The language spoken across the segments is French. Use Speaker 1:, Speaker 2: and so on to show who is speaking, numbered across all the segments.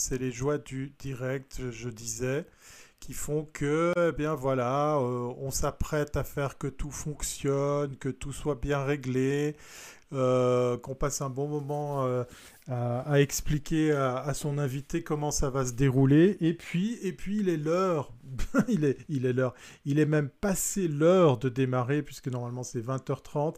Speaker 1: c'est les joies du direct, je disais, qui font que, eh bien voilà, euh, on s'apprête à faire que tout fonctionne, que tout soit bien réglé, euh, qu'on passe un bon moment euh, à, expliquer à, son invité comment ça va se dérouler. Et puis, et puis il est l'heure, il est, il est l'heure, il est même passé l'heure de démarrer puisque normalement c'est 20h30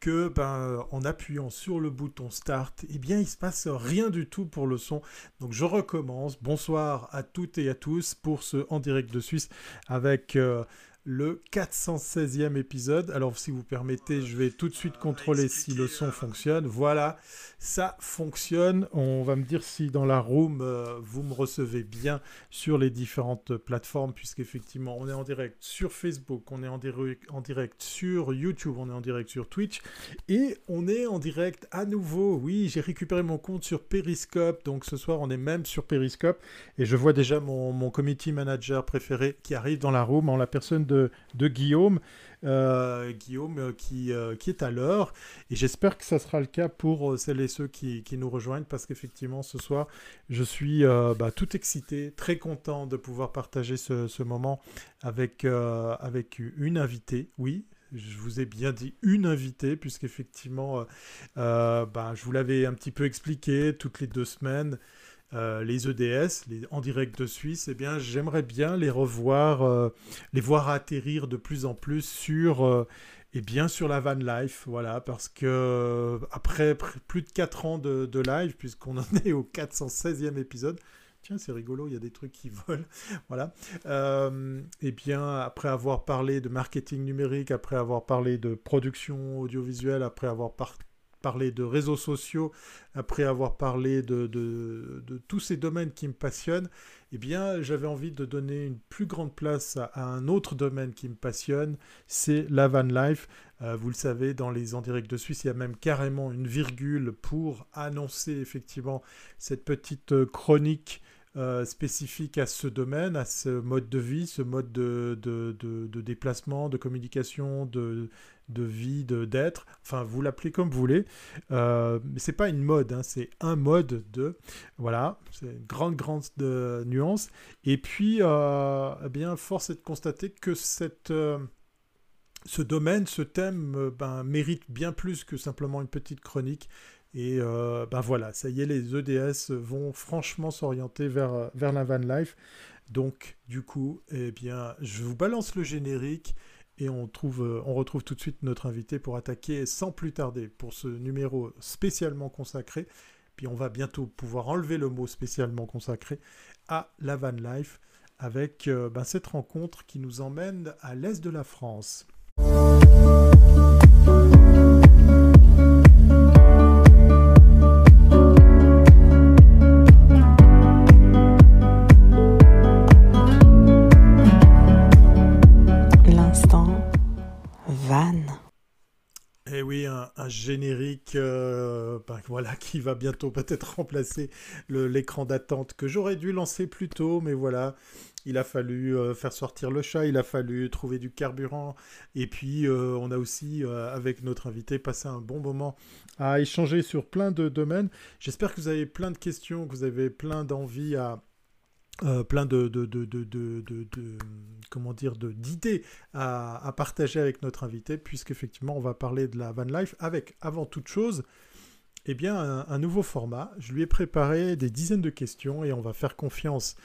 Speaker 1: que ben, en appuyant sur le bouton Start, eh bien, il se passe rien du tout pour le son. Donc, je recommence. Bonsoir à toutes et à tous pour ce En direct de Suisse avec euh, le 416e épisode. Alors si vous permettez, je vais tout de suite contrôler si le son fonctionne. Voilà, ça fonctionne. On va me dire si dans la room, euh, vous me recevez bien sur les différentes plateformes, puisqu'effectivement, on est en direct sur Facebook, on est en, direct sur YouTube, on est en direct sur Twitch, et on est en direct à nouveau. Oui, j'ai récupéré mon compte sur Periscope, donc ce soir, on est même sur Periscope, et je vois déjà mon, mon committee manager préféré qui arrive dans la room en la personne de, Guillaume. Euh, Guillaume euh, qui, euh, qui est à l'heure. Et j'espère que ça sera le cas pour celles et ceux qui, nous rejoignent parce qu'effectivement, ce soir, je suis bah, tout excité, très content de pouvoir partager ce, moment avec, avec une invitée. Oui, je vous ai bien dit une invitée, puisqu'effectivement, bah, je vous l'avais un petit peu expliqué toutes les deux semaines. Euh, les EDS, les, en direct de Suisse, eh bien, j'aimerais bien les revoir, euh, les voir atterrir de plus en plus sur, euh, eh bien, sur la van life, voilà, parce que après plus de 4 ans de, live, puisqu'on en est au 416e épisode, tiens, c'est rigolo, il y a des trucs qui volent, voilà. eh bien, après avoir parlé de marketing numérique, après avoir parlé de production audiovisuelle, après avoir parlé parlé de réseaux sociaux, après avoir parlé de, tous ces domaines qui me passionnent, eh bien, j'avais envie de donner une plus grande place à, un autre domaine qui me passionne, c'est la van life. Euh, vous le savez, dans les en direct de Suisse, il y a même carrément une virgule pour annoncer effectivement cette petite chronique euh, spécifique à ce domaine, à ce mode de vie, ce mode de, de, de déplacement, de communication, de, de vie, de d'être, enfin vous l'appelez comme vous voulez, euh, mais c'est pas une mode, hein, c'est un mode de, voilà, c'est une grande grande de, nuance. Et puis, euh, eh bien, force est de constater que cette euh, ce domaine, ce thème, ben, mérite bien plus que simplement une petite chronique. Et ben voilà, ça y est, les EDS vont franchement s'orienter vers, vers la van life. Donc, du coup, eh bien, je vous balance le générique et on, trouve, euh, on retrouve tout de suite notre invité pour attaquer sans plus tarder pour ce numéro spécialement consacré. Puis on va bientôt pouvoir enlever le mot spécialement consacré à la van life avec euh, ben, cette rencontre qui nous emmène à l'est de la France. Générique euh, ben voilà, qui va bientôt peut-être remplacer l'écran d'attente que j'aurais dû lancer plus tôt, mais voilà, il a fallu euh, faire sortir le chat, il a fallu trouver du carburant, et puis euh, on a aussi, avec notre invité, passé un bon moment à échanger sur plein de domaines. J'espère que vous avez plein de questions, que vous avez plein d'envie à, plein de, de, de, de, comment dire d'idées à, partager avec notre invité puisqu'effectivement on va parler de la van life avec avant toute chose eh bien un, nouveau format je lui ai préparé des dizaines de questions et on va faire confiance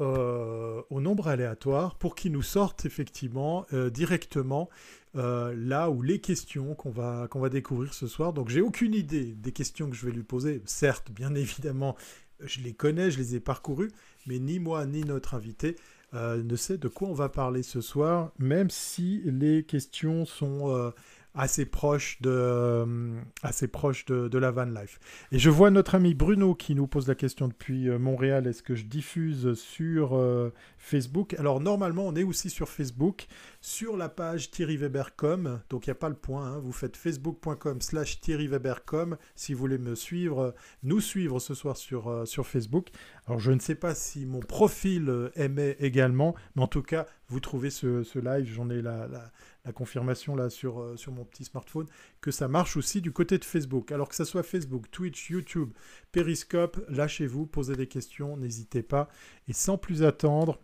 Speaker 1: euh, au nombre aléatoire pour qu'il nous sorte effectivement euh, directement là où les questions qu'on va, qu'on va découvrir ce soir. Donc j'ai aucune idée des questions que je vais lui poser. Certes, bien évidemment, je les connais, je les ai parcourues, mais ni moi ni notre invité euh, ne sait de quoi on va parler ce soir, même si les questions sont euh, assez proche de, euh, assez proche de, la van life. Et je vois notre ami Bruno qui nous pose la question depuis euh, Montréal, est-ce que je diffuse sur euh, Facebook? Alors normalement on est aussi sur Facebook, sur la page Thierry Weber.com, donc il n'y a pas le point, hein. vous faites facebook.com slash Thierry Weber.com si vous voulez me suivre, nous suivre ce soir sur, sur Facebook. Alors je ne sais pas si mon profil émet également, mais en tout cas vous trouvez ce, live, j'en ai la la confirmation là sur, euh, sur mon petit smartphone, que ça marche aussi du côté de Facebook. Alors que ce soit Facebook, Twitch, YouTube, Periscope, lâchez-vous, posez des questions, n'hésitez pas. Et sans plus attendre,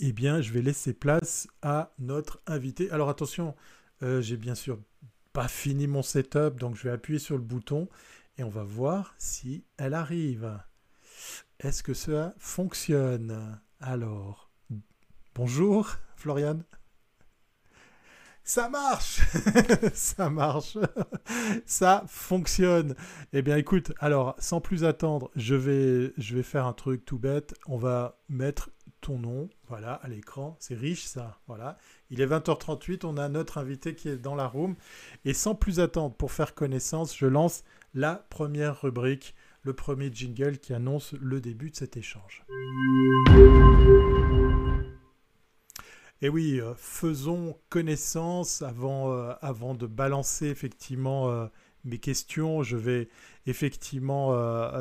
Speaker 1: eh bien, je vais laisser place à notre invité. Alors attention, euh, j'ai bien sûr pas fini mon setup, donc je vais appuyer sur le bouton et on va voir si elle arrive. Est-ce que ça fonctionne? Alors, bonjour Floriane. Ça marche Ça marche Ça fonctionne Eh bien écoute, alors sans plus attendre, je vais, faire un truc tout bête. On va mettre ton nom, voilà, à l'écran. C'est riche ça, voilà. Il est 20h38, on a notre invité qui est dans la room. Et sans plus attendre, pour faire connaissance, je lance la première rubrique, le premier jingle qui annonce le début de cet échange. Et oui, euh, faisons connaissance avant, euh, avant de balancer effectivement euh, mes questions. Je vais effectivement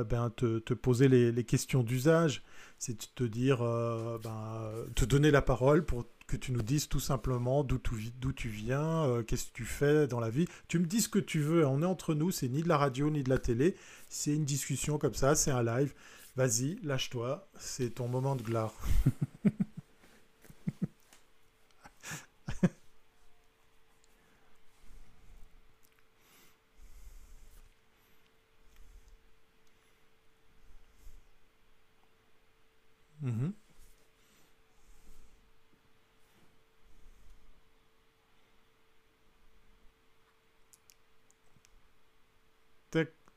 Speaker 1: ben, te, te, poser les, les questions d'usage. C'est te dire, ben, te donner la parole pour que tu nous dises tout simplement d'où tu viens, euh, qu'est-ce que tu fais dans la vie. Tu me dis ce que tu veux, on est entre nous, c'est ni de la radio ni de la télé, c'est une discussion comme ça, c'est un live. Vas-y, lâche-toi, c'est ton moment de gloire. Mhm.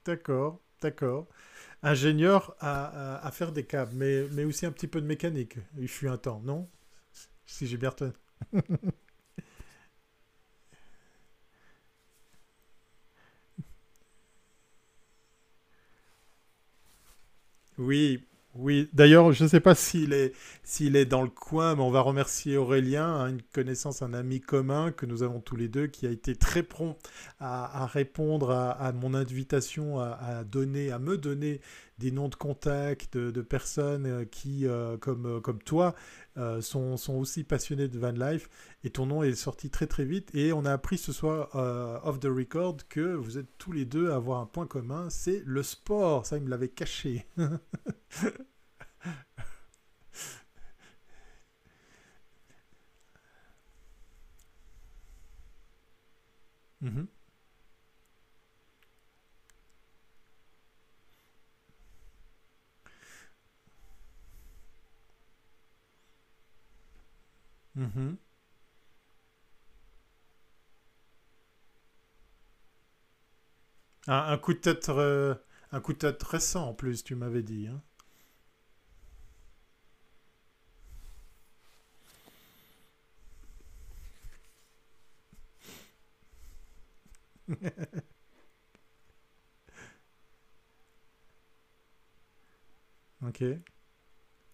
Speaker 1: D'accord, d'accord. Ingénieur à, faire des câbles, mais, mais aussi un petit peu de mécanique. Il fut un temps, non? Si j'ai bien retenu. oui, oui, d'ailleurs, je ne sais pas s'il est, est dans le coin, mais on va remercier Aurélien, hein, une connaissance, un ami commun que nous avons tous les deux, qui a été très prompt à, répondre à, mon invitation à, donner, à me donner des noms de contacts de, personnes euh, qui, euh, euh, comme toi, sont, sont, aussi passionnés de van life. Et ton nom est sorti très très vite. Et on a appris ce soir, off the record, que vous êtes tous les deux à avoir un point commun, c'est le sport. Ça, il me l'avait caché. Mhm. Mhm. Un, coup de tête, un coup de tête récent en plus, tu m'avais dit. Hein. ok.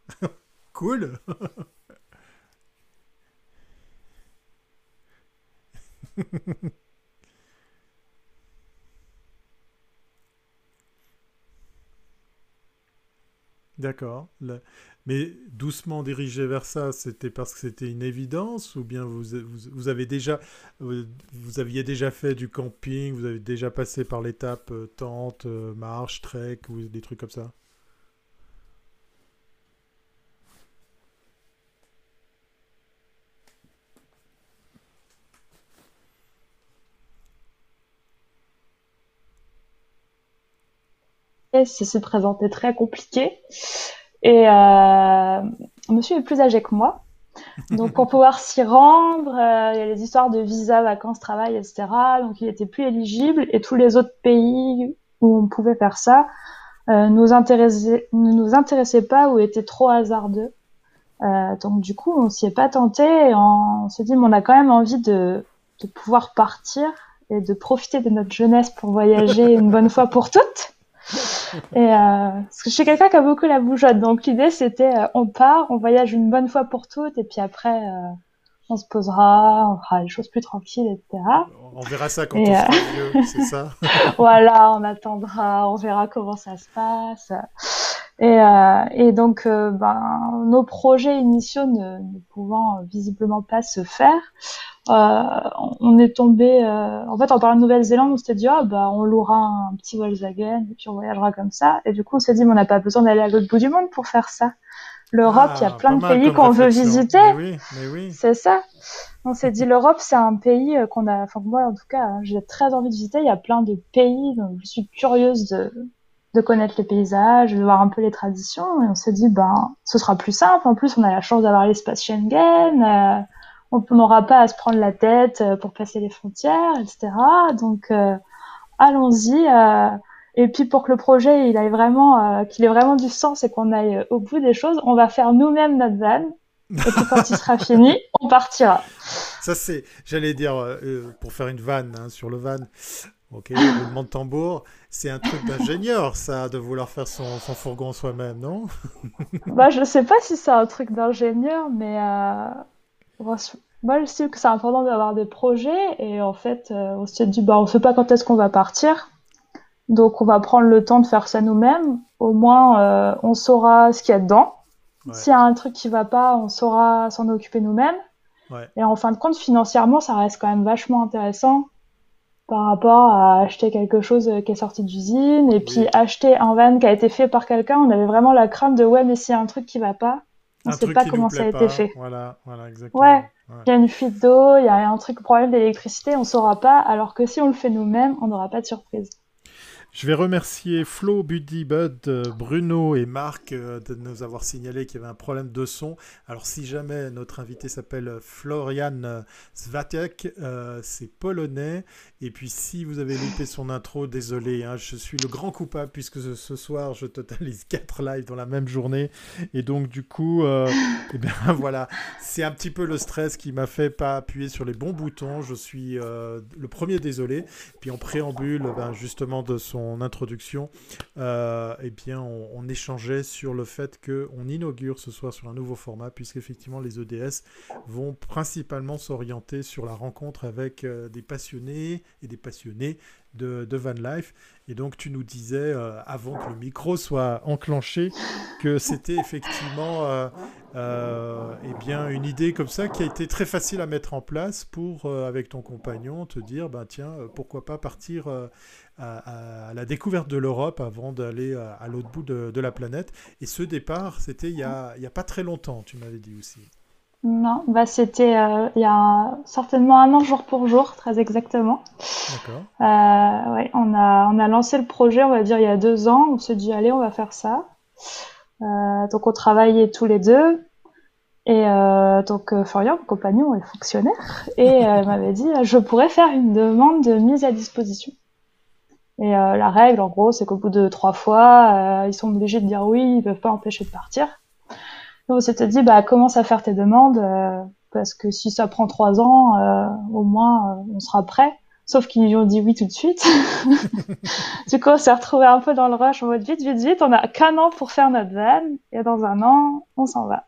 Speaker 1: cool. D'accord. Mais doucement dirigé vers ça, c'était parce que c'était une évidence ou bien vous, avez déjà, vous, aviez déjà fait du camping, vous avez déjà passé par l'étape euh, tente, euh, marche, trek ou des trucs comme ça?
Speaker 2: Ça s'est présenté très compliqué. Et euh, monsieur est plus âgé que moi. Donc pour pouvoir s'y rendre, euh, il y a les histoires de visa, vacances, travail, etc. Donc il était plus éligible et tous les autres pays où on pouvait faire ça euh, nous ne nous intéressaient pas ou étaient trop hasardeux. Euh, donc du coup on s'y est pas tenté et on, s'est dit mais on a quand même envie de, de pouvoir partir et de profiter de notre jeunesse pour voyager une bonne fois pour toutes. Et euh, parce que je suis quelqu'un qui a beaucoup la bougeotte, donc l'idée c'était euh, on part, on voyage une bonne fois pour toutes, et puis après euh, on se posera, on fera les choses plus tranquilles, etc.
Speaker 1: On verra ça quand on sera euh, vieux, c'est ça?
Speaker 2: Voilà, on attendra, on verra comment ça se passe. Et, et donc, ben, nos projets initiaux ne, ne, pouvant visiblement pas se faire, on est tombé. en fait, en parlant de Nouvelle-Zélande, on s'était dit ah bah on louera un petit Volkswagen et puis on voyagera comme ça. Et du coup, on s'est dit mais on n'a pas besoin d'aller à l'autre bout du monde pour faire ça. L'Europe, il y a ah, plein de pays qu'on veut visiter.
Speaker 1: oui, mais oui.
Speaker 2: C'est ça. On s'est dit l'Europe, c'est un pays qu'on a. Enfin moi, en tout cas, j'ai très envie de visiter. Il y a plein de pays, donc je suis curieuse de de connaître les paysages, de voir un peu les traditions. Et on s'est dit, ben, ce sera plus simple. En plus, on a la chance d'avoir l'espace Schengen. Euh, on n'aura pas à se prendre la tête euh, pour passer les frontières, etc. Donc, euh, allons-y. et puis, pour que le projet, il aille vraiment, qu'il ait vraiment du sens et qu'on aille au bout des choses, on va faire nous-mêmes notre van. Et puis quand il sera fini, on partira.
Speaker 1: Ça c'est, j'allais dire, pour faire une vanne hein, sur le van, Ok, le de tambour, c'est un truc d'ingénieur, ça, de vouloir faire son, fourgon soi-même, non?
Speaker 2: Bah, je sais pas si c'est un truc d'ingénieur, mais euh... moi, je sais que c'est important d'avoir des projets, et en fait, euh, on s'est dit, bah, on sait pas quand est-ce qu'on va partir, donc on va prendre le temps de faire ça nous-mêmes. Au moins, euh, on saura ce qu'il y a dedans. S'il y a un truc qui va pas, on saura s'en occuper nous-mêmes. Et en fin de compte, financièrement, ça reste quand même vachement intéressant par rapport à acheter quelque chose qui est sorti d'usine et puis acheter un van qui a été fait par quelqu'un, on avait vraiment la crainte de ouais mais s'il y a un truc qui va pas, on ne sait pas comment ça a été fait.
Speaker 1: Voilà, voilà exactement.
Speaker 2: Ouais, il y a une fuite d'eau, il y a un truc problème d'électricité, on saura pas alors que si on le fait nous-mêmes, on n'aura pas de surprise.
Speaker 1: Je vais remercier Flo, Buddy, Bud, euh, Bruno et Marc euh, de nous avoir signalé qu'il y avait un problème de son. Alors si jamais notre invité s'appelle Florian Svatek, euh, c'est polonais. Et puis si vous avez loupé son intro, désolé, hein, je suis le grand coupable puisque ce, soir je totalise 4 lives dans la même journée. Et donc du coup, eh bien voilà, c'est un petit peu le stress qui m'a fait pas appuyer sur les bons boutons. Je suis le premier désolé. Puis en préambule, ben, justement de son introduction, euh, eh bien, on, échangeait sur le fait qu'on inaugure ce soir sur un nouveau format, puisqu'effectivement, les EDS vont principalement s'orienter sur la rencontre avec euh, des passionnés et des passionnés de, Van Life. Et donc, tu nous disais, euh, avant que le micro soit enclenché, que c'était effectivement euh, euh, eh bien, une idée comme ça qui a été très facile à mettre en place pour, avec ton compagnon, te dire, ben, tiens, pourquoi pas partir à, la découverte de l'Europe avant d'aller à, l'autre bout de, la planète. Et ce départ, c'était il n'y a, a pas très longtemps, tu m'avais dit aussi.
Speaker 2: Non, bah c'était euh, il y a certainement un an jour pour jour, très exactement. D'accord. Euh, ouais, on a on a lancé le projet, on va dire il y a deux ans. On s'est dit allez, on va faire ça. Euh, donc on travaillait tous les deux. Et donc Florian, mon compagnon, est fonctionnaire, et elle m'avait dit je pourrais faire une demande de mise à disposition. Et la règle, en gros, c'est qu'au bout de trois fois, ils sont obligés de dire oui, ils peuvent pas empêcher de partir. On s'était dit, bah, commence à faire tes demandes, euh, parce que si ça prend trois ans, euh, au moins, euh, on sera prêt. Sauf qu'ils lui ont dit oui tout de suite. du coup, on s'est retrouvé un peu dans le rush, en mode vite, vite, vite. On a qu'un an pour faire notre van, et dans un an, on s'en va.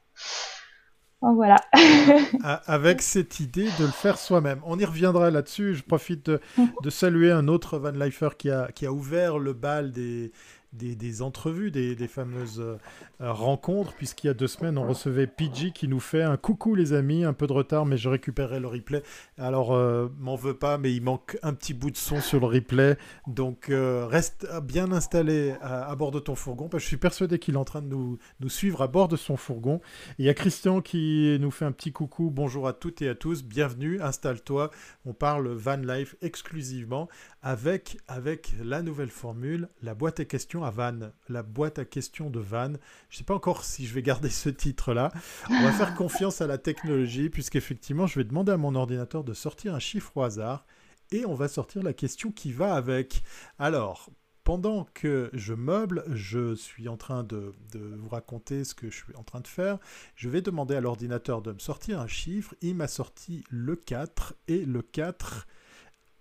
Speaker 2: Donc voilà.
Speaker 1: Avec cette idée de le faire soi-même. On y reviendra là-dessus. Je profite de, de, saluer un autre van lifer qui a, qui a ouvert le bal des, des, entrevues, des, fameuses euh, rencontres, puisqu'il y a deux semaines, on recevait PG qui nous fait un coucou les amis, un peu de retard, mais je récupérerai le replay. Alors, euh, m'en veux pas, mais il manque un petit bout de son sur le replay. Donc, euh, reste bien installé à, bord de ton fourgon, je suis persuadé qu'il est en train de nous, nous suivre à bord de son fourgon. Il y a Christian qui nous fait un petit coucou, bonjour à toutes et à tous, bienvenue, installe-toi. On parle van life exclusivement avec, avec la nouvelle formule, la boîte à questions à Van, la boîte à questions de Van. Je ne sais pas encore si je vais garder ce titre-là. On va faire confiance à la technologie, puisqu'effectivement, je vais demander à mon ordinateur de sortir un chiffre au hasard, et on va sortir la question qui va avec. Alors, pendant que je meuble, je suis en train de, de, vous raconter ce que je suis en train de faire. Je vais demander à l'ordinateur de me sortir un chiffre. Il m'a sorti le 4 et le 4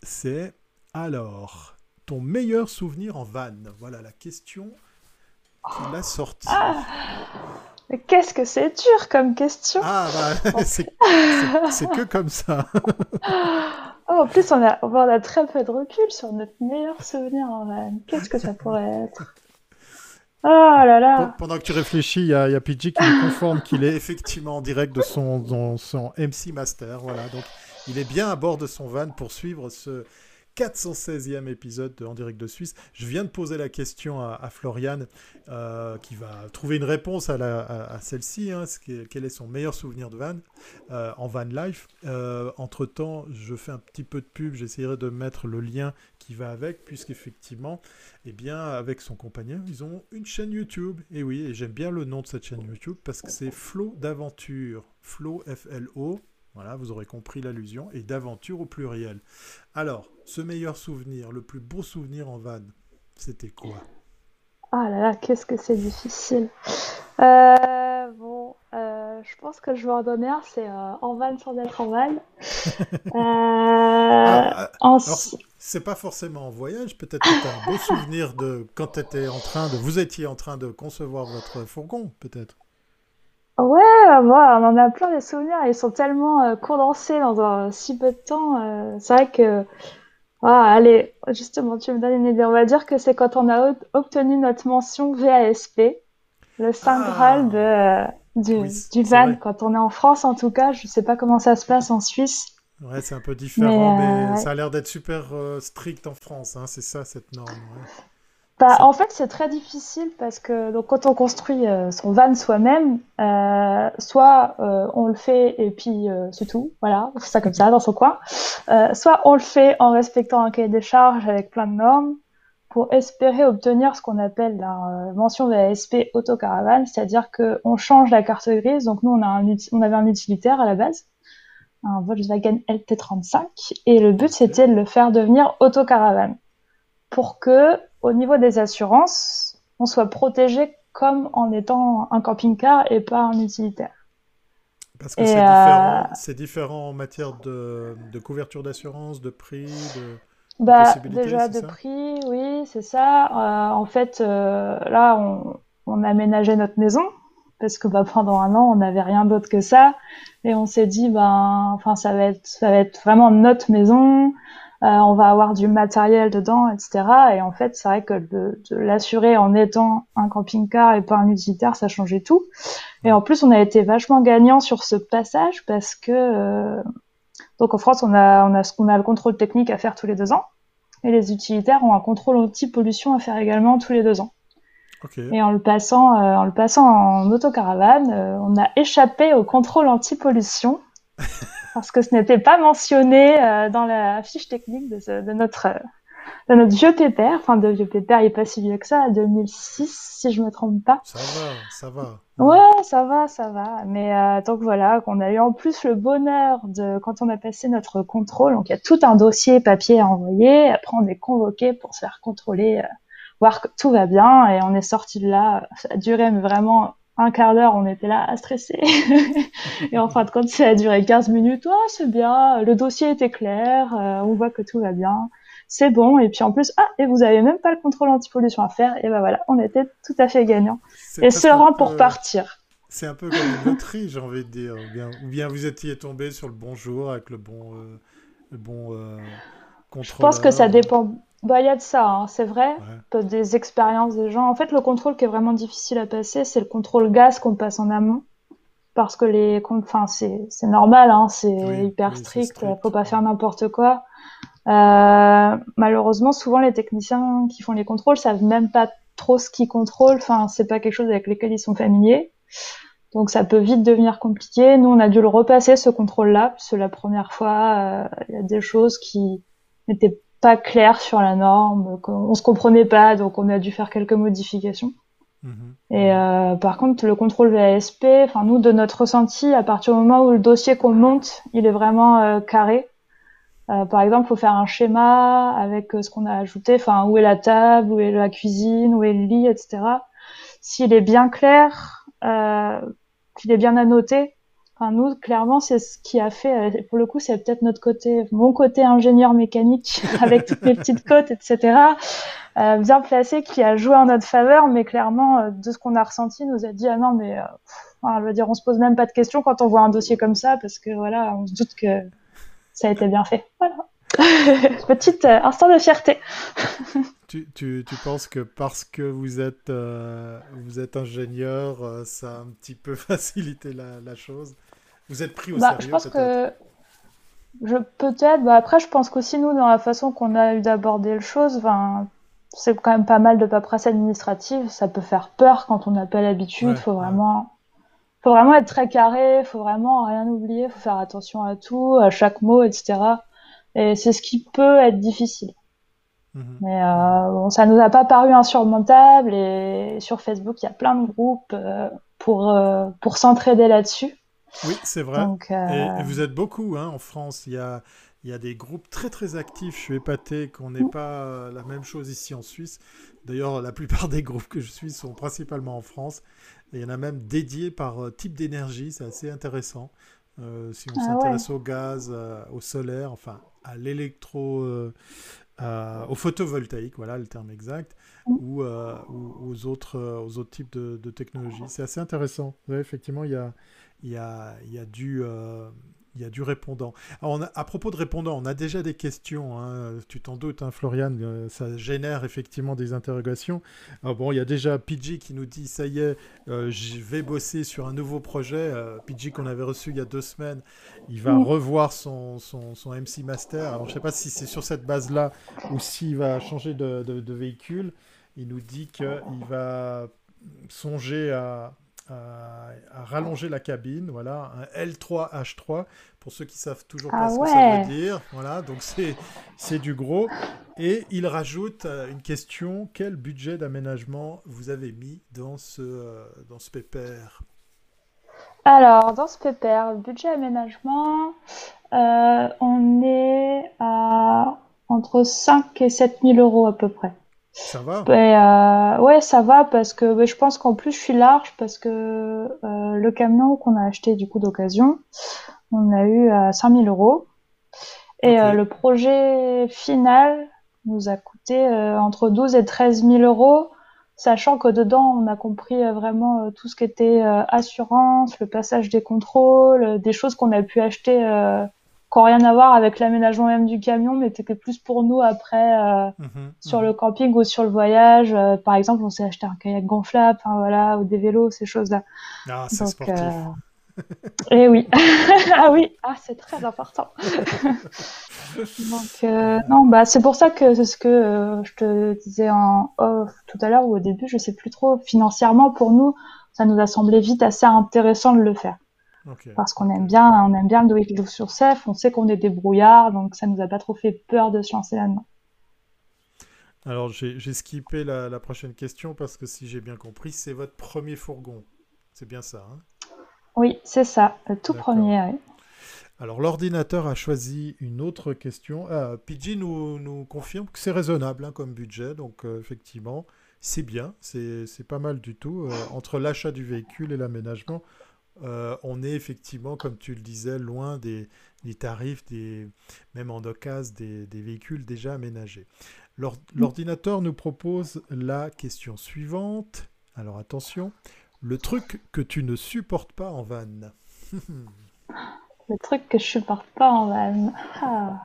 Speaker 1: c'est alors, ton meilleur souvenir en van Voilà la question qu'il a sortie. Ah,
Speaker 2: mais qu'est-ce que c'est dur comme question
Speaker 1: Ah, bah, c'est que comme ça.
Speaker 2: oh, en plus, on a, on a très peu de recul sur notre meilleur souvenir en van. Qu'est-ce que ça pourrait être? Oh là là
Speaker 1: Pendant que tu réfléchis, il y a, y a PG qui me conforme qu'il est effectivement en direct de son, son MC Master. Voilà, donc il est bien à bord de son van pour suivre ce 416e épisode de En direct de Suisse. Je viens de poser la question à, Floriane, euh, qui va trouver une réponse à, celle-ci. Hein, quel est son meilleur souvenir de van euh, en van life euh, Entre-temps, je fais un petit peu de pub. J'essaierai de mettre le lien qui va avec, puisqu'effectivement, eh bien, avec son compagnon, ils ont une chaîne YouTube. Et oui, j'aime bien le nom de cette chaîne YouTube parce que c'est Flow d'aventure. Flow, F-L-O. Voilà, vous aurez compris l'allusion. Et d'aventure au pluriel. Alors, ce meilleur souvenir, le plus beau souvenir en van, c'était quoi?
Speaker 2: Ah là là, qu'est-ce que c'est difficile. Euh, bon, euh, je pense que je vais en donner un, c'est euh, en van sans être en van.
Speaker 1: Ah, ah, c'est pas forcément en voyage, peut-être que tu as un beau souvenir de quand étais en train de. Vous étiez en train de concevoir votre fourgon, peut-être
Speaker 2: Ouais, on en a plein des souvenirs. Ils sont tellement euh, condensés dans un si peu de temps. Euh, c'est vrai que, ah, allez, justement, tu me donnes une idée. On va dire que c'est quand on a obtenu notre mention VASP, le Saint ah. Graal de, euh, du, van. Quand on est en France, en tout cas, je sais pas comment ça se passe en Suisse.
Speaker 1: Ouais, c'est un peu différent, mais, ça a l'air d'être super strict en France. Hein, c'est ça, cette norme.
Speaker 2: Bah, en fait, c'est très difficile parce que donc, quand on construit euh, son van soi-même, euh, soit euh, on le fait et puis euh, c'est tout, voilà, ça comme ça dans son coin, euh, soit on le fait en respectant un cahier des charges avec plein de normes pour espérer obtenir ce qu'on appelle la mention VASP autocaravane, c'est-à-dire qu'on change la carte grise. Donc nous, on, a un, on avait un utilitaire à la base, un Volkswagen LT35, et le but c'était de le faire devenir autocaravane pour que au niveau des assurances, on soit protégé comme en étant un camping-car et pas un utilitaire.
Speaker 1: Parce que euh, c'est différent, en matière de, couverture d'assurance, de prix, de,
Speaker 2: bah, Déjà de prix, oui, c'est ça. Euh, en fait, euh, là, on, on aménageait notre maison parce que bah, pendant un an, on n'avait rien d'autre que ça. Et on s'est dit, ben, enfin, ça va être, ça va être vraiment notre maison. Euh, on va avoir du matériel dedans, etc. Et en fait, c'est vrai que de, l'assurer en étant un camping-car et pas un utilitaire, ça changeait tout. Et en plus, on a été vachement gagnant sur ce passage parce que euh, donc en France, on a on a a le contrôle technique à faire tous les deux ans, et les utilitaires ont un contrôle anti-pollution à faire également tous les deux ans. Et en le passant, euh, en le passant en autocaravane, on a échappé au contrôle anti-pollution. parce que ce n'était pas mentionné euh, dans la fiche technique de, notre de notre vieux pépère, enfin de vieux pépère, il est pas si vieux que ça, 2006 si je me trompe pas.
Speaker 1: Ça va, ça va.
Speaker 2: Ouais, ça va, ça va. Mais euh, donc voilà, qu'on a eu en plus le bonheur de quand on a passé notre contrôle, donc il y a tout un dossier papier à envoyer. Après on est convoqué pour se faire contrôler, euh, voir que tout va bien, et on est sorti de là. Ça a duré vraiment un quart d'heure, on était là à stresser. et en fin de compte, ça a duré 15 minutes. Oh, c'est bien, le dossier était clair, euh, on voit que tout va bien, c'est bon. Et puis en plus, ah, et vous avez même pas le contrôle anti-pollution à faire. Et ben voilà, on était tout à fait gagnants. Et serein pour partir.
Speaker 1: C'est un peu comme une loterie, j'ai envie de dire. Ou bien, vous étiez tombé sur le bon jour avec le bon, euh, le bon euh,
Speaker 2: Je pense que ça dépend bah, il y a de ça, hein, c'est vrai. Des expériences des gens. En fait, le contrôle qui est vraiment difficile à passer, c'est le contrôle gaz qu'on passe en amont. Parce que les, enfin, c'est, c'est normal, hein, c'est hyper strict, strict, faut pas faire n'importe quoi. Euh, malheureusement, souvent les techniciens qui font les contrôles savent même pas trop ce qu'ils contrôlent. Enfin, c'est pas quelque chose avec lequel ils sont familiers. Donc ça peut vite devenir compliqué. Nous, on a dû le repasser ce contrôle-là, parce que la première fois, euh, il y a des choses qui n'étaient pas clair sur la norme, on se comprenait pas, donc on a dû faire quelques modifications. Mhm. Et euh, par contre, le contrôle VASP, enfin nous, de notre ressenti, à partir du moment où le dossier qu'on monte, il est vraiment euh, carré. Euh, par exemple, il faut faire un schéma avec ce qu'on a ajouté, enfin où est la table, où est la cuisine, où est le lit, etc. S'il est bien clair, qu'il est bien annoté, Enfin, nous, clairement, c'est ce qui a fait, euh, pour le coup, c'est peut-être notre côté, mon côté ingénieur mécanique, avec toutes les petites côtes, etc., euh, bien placé, qui a joué en notre faveur, mais clairement, euh, de ce qu'on a ressenti, nous a dit, ah non, mais, enfin, je veux dire, on se pose même pas de questions quand on voit un dossier comme ça, parce que voilà, on se doute que ça a été bien fait. Voilà. Petite instant de fierté.
Speaker 1: tu, tu, tu, penses que parce que vous êtes, vous êtes ingénieur, ça a un petit peu facilité la, la chose? Vous êtes pris au
Speaker 2: bah,
Speaker 1: sérieux
Speaker 2: Je pense que je peut-être. Bah après, je pense qu'aussi nous, dans la façon qu'on a eu d'aborder le chose, c'est quand même pas mal de paperasse administrative. Ça peut faire peur quand on n'a pas l'habitude. Il faut vraiment, faut vraiment être très carré. Faut vraiment rien oublier. Faut faire attention à tout, à chaque mot, etc. Et c'est ce qui peut être difficile. Mhm. Mais euh, bon, ça nous a pas paru insurmontable. Et sur Facebook, il y a plein de groupes euh, pour euh, pour s'entraider là-dessus.
Speaker 1: Oui, c'est vrai. Euh, et, vous êtes beaucoup hein, en France. Il y a, il y a des groupes très très actifs. Je suis épaté qu'on n'ait pas euh, la même chose ici en Suisse. D'ailleurs, la plupart des groupes que je suis sont principalement en France. Et il y en a même dédiés par euh, type d'énergie. C'est assez intéressant. si on ah s'intéresse au gaz, au solaire, enfin à l'électro, au photovoltaïque, voilà le terme exact, mm. ou, aux, autres, aux autres types de, de technologies. C'est assez intéressant. effectivement, il y a, il y a, il y a du, euh, il y a du répondant. à propos de répondant, on a déjà des questions. Hein. tu t'en doutes, hein, Florian, euh, ça génère effectivement des interrogations. bon, il y a déjà Pidgey qui nous dit ça y est, euh, je vais bosser sur un nouveau projet. Pidgey qu'on avait reçu il y a deux semaines, il va revoir son, son, son, MC Master. Alors, je ne sais pas si c'est sur cette base-là ou s'il va changer de, de véhicule. Il nous dit qu'il va songer à à, rallonger la cabine, voilà, un L3H3, pour ceux qui savent toujours pas ah ce que ça veut dire, voilà, donc c'est du gros. Et il rajoute euh, une question, quel budget d'aménagement vous avez mis dans ce, euh, dans ce pépère
Speaker 2: Alors, dans ce pépère, budget aménagement, euh, on est à entre 5 et 7 000 euros à peu près.
Speaker 1: Ça va
Speaker 2: euh, Ouais, ça va parce que je pense qu'en plus je suis large parce que euh, le camion qu'on a acheté du coup d'occasion, on a eu à 5000 euros. Et euh, le projet final nous a coûté entre 12 et 13 000 euros, sachant que dedans on a compris vraiment tout ce qui était assurance, le passage des contrôles, des choses qu'on a pu acheter qui rien à voir avec l'aménagement même du camion, mais c'était plus pour nous après euh, mhm, sur le mhm. camping ou sur le voyage. Euh, par exemple, on s'est acheté un kayak gonflable, voilà, ou des vélos, ces choses-là.
Speaker 1: Ah, c'est sportif.
Speaker 2: Euh... Et eh oui, ah oui, ah c'est très important. Donc euh, non, bah c'est pour ça que c'est ce que je te disais en off tout à l'heure ou au début, je sais plus trop. Financièrement, pour nous, ça nous a semblé vite assez intéressant de le faire. Parce qu'on aime bien, on aime bien le do it yourself, on sait qu'on est débrouillard, donc ça nous a pas trop fait peur de se lancer là-dedans.
Speaker 1: Alors j'ai skippé la, prochaine question parce que si j'ai bien compris, c'est votre premier fourgon. C'est bien ça hein?
Speaker 2: Oui, c'est ça, le tout premier.
Speaker 1: Alors l'ordinateur a choisi une autre question. Ah, PG nous, nous confirme que c'est raisonnable hein, comme budget, donc euh, effectivement c'est bien, c'est pas mal du tout. Euh, entre l'achat du véhicule et l'aménagement, euh, on est effectivement, comme tu le disais, loin des, tarifs, des, même en occasion, des, des véhicules déjà aménagés. L'ordinateur nous propose la question suivante. Alors attention, le truc que tu ne supportes pas en van.
Speaker 2: le truc que je supporte pas en van. Ah.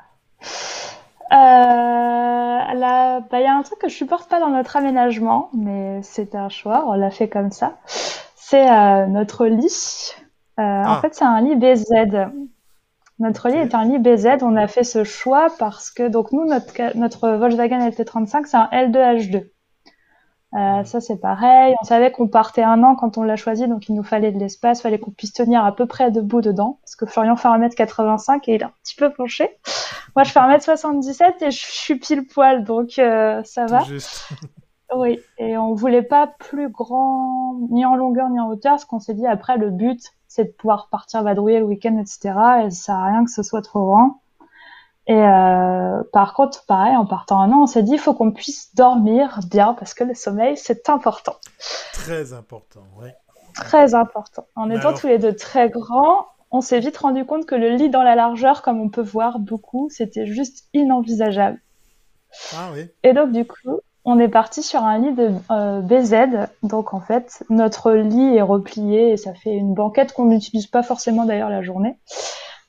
Speaker 2: Euh, bah, il y a un truc que je supporte pas dans notre aménagement, mais c'est un choix, on l'a fait comme ça c'est euh, notre lit. Euh, en ah. fait, c'est un lit BZ. Notre lit est un lit BZ. On a fait ce choix parce que donc nous notre notre Volkswagen LT35 c'est un L2H2. Euh, ça c'est pareil. On savait qu'on partait un an quand on l'a choisi, donc il nous fallait de l'espace, il fallait qu'on puisse tenir à peu près debout dedans, parce que Florian fait 1m85 et il est un petit peu penché. Moi je fais 1m77 et je suis pile poil, donc ça va. Oui, et on voulait pas plus grand, ni en longueur ni en hauteur, parce qu'on s'est dit après le but, c'est de pouvoir partir vadrouiller le week-end, etc. Et ça sert à rien que ce soit trop grand. Et euh, par contre, pareil, en partant un an, on s'est dit il faut qu'on puisse dormir bien parce que le sommeil c'est important.
Speaker 1: Très important, oui.
Speaker 2: Très important. En étant tous les deux très grands, on s'est vite rendu compte que le lit dans la largeur, comme on peut voir beaucoup, c'était juste inenvisageable.
Speaker 1: Ah oui.
Speaker 2: Et donc du coup, on est parti sur un lit de euh, BZ. Donc en fait, notre lit est replié et ça fait une banquette qu'on n'utilise pas forcément d'ailleurs la journée.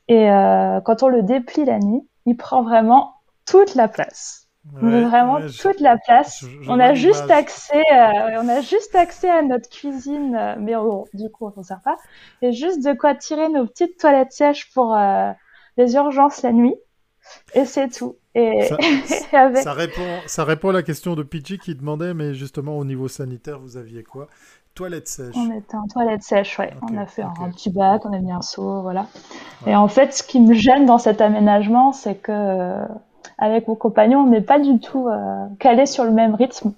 Speaker 2: Et euh, quand on le déplie la nuit, il prend vraiment toute la place. vraiment toute la place. on a juste accès, euh, on a juste accès à notre cuisine, mais du coup on s'en sert pas. Et juste de quoi tirer nos petites toilettes sèches pour les urgences la nuit. Et c'est tout. Et
Speaker 1: ça, répond, ça répond à la question de Pidgey qui demandait, mais justement au niveau sanitaire, vous aviez quoi? Toilette sèche.
Speaker 2: On était en toilette sèche, ouais. on a fait un petit bac, on a mis un seau, voilà. Et en fait, ce qui me gêne dans cet aménagement, c'est que euh, avec mon compagnon, on n'est pas du tout euh, calé sur le même rythme.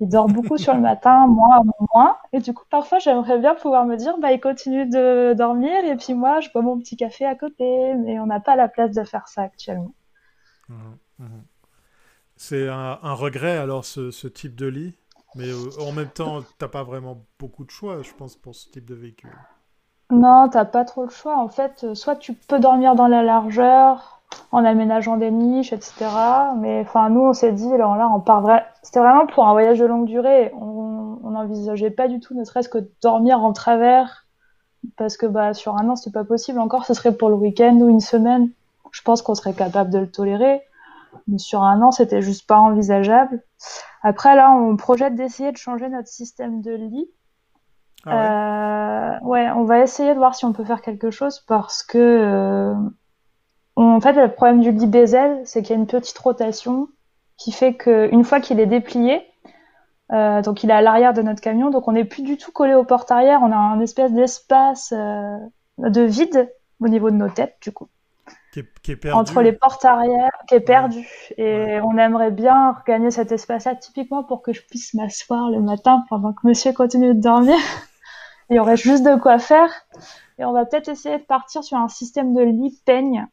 Speaker 2: Il dort beaucoup sur le matin, moi moins. Et du coup, parfois, j'aimerais bien pouvoir me dire, bah, il continue de dormir et puis moi, je bois mon petit café à côté. Mais on n'a pas la place de faire ça actuellement. Mmh,
Speaker 1: mmh. C'est un, regret alors ce type de lit mais euh, en même temps, t'as pas vraiment beaucoup de choix, je pense, pour ce type de véhicule.
Speaker 2: Non, t'as pas trop le choix. En fait, euh, soit tu peux dormir dans la largeur, en aménageant des niches, etc. Mais enfin, nous, on s'est dit, alors là, on part vrai... C'était vraiment pour un voyage de longue durée. On n'envisageait pas du tout, ne serait-ce que dormir en travers, parce que bah sur un an, c'est pas possible. Encore, ce serait pour le week-end ou une semaine. Je pense qu'on serait capable de le tolérer. Mais sur un an, c'était juste pas envisageable. Après, là, on projette d'essayer de changer notre système de lit. Ah ouais? Euh, on va essayer de voir si on peut faire quelque chose parce que, euh, en fait, le problème du lit BZ, c'est qu'il y a une petite rotation qui fait qu'une fois qu'il est déplié, euh, donc il est à l'arrière de notre camion, donc on n'est plus du tout collé aux portes arrière, on a un espèce d'espace de vide au niveau de nos têtes, du coup entre les portes arrière, qui est perdu. Et on aimerait bien regagner cet espace-là, typiquement pour que je puisse m'asseoir le matin pendant que monsieur continue de dormir. Il y aurait juste de quoi faire. Et on va peut-être essayer de partir sur un système de lit peigne.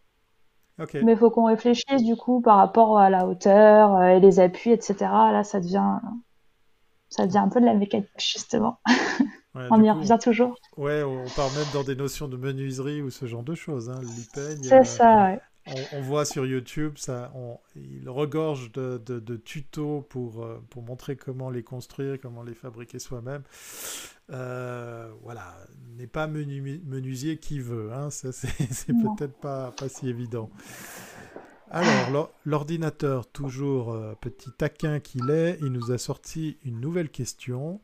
Speaker 2: Mais il faut qu'on réfléchisse du coup par rapport à la hauteur euh, et les appuis, etc. Là, ça devient, ça devient un peu de la mécanique, justement. on y revient toujours.
Speaker 1: Ouais, on part même dans des notions de menuiserie ou ce genre de choses. Hein,
Speaker 2: C'est euh, ça, ouais.
Speaker 1: On, voit sur YouTube, ça, il regorge de, tutos pour, euh, pour montrer comment les construire, comment les fabriquer soi-même. Euh, voilà, n'est pas menuisier qui veut, hein, ça c'est peut-être pas, pas si évident. Alors, l'ordinateur, toujours petit taquin qu'il est, il nous a sorti une nouvelle question,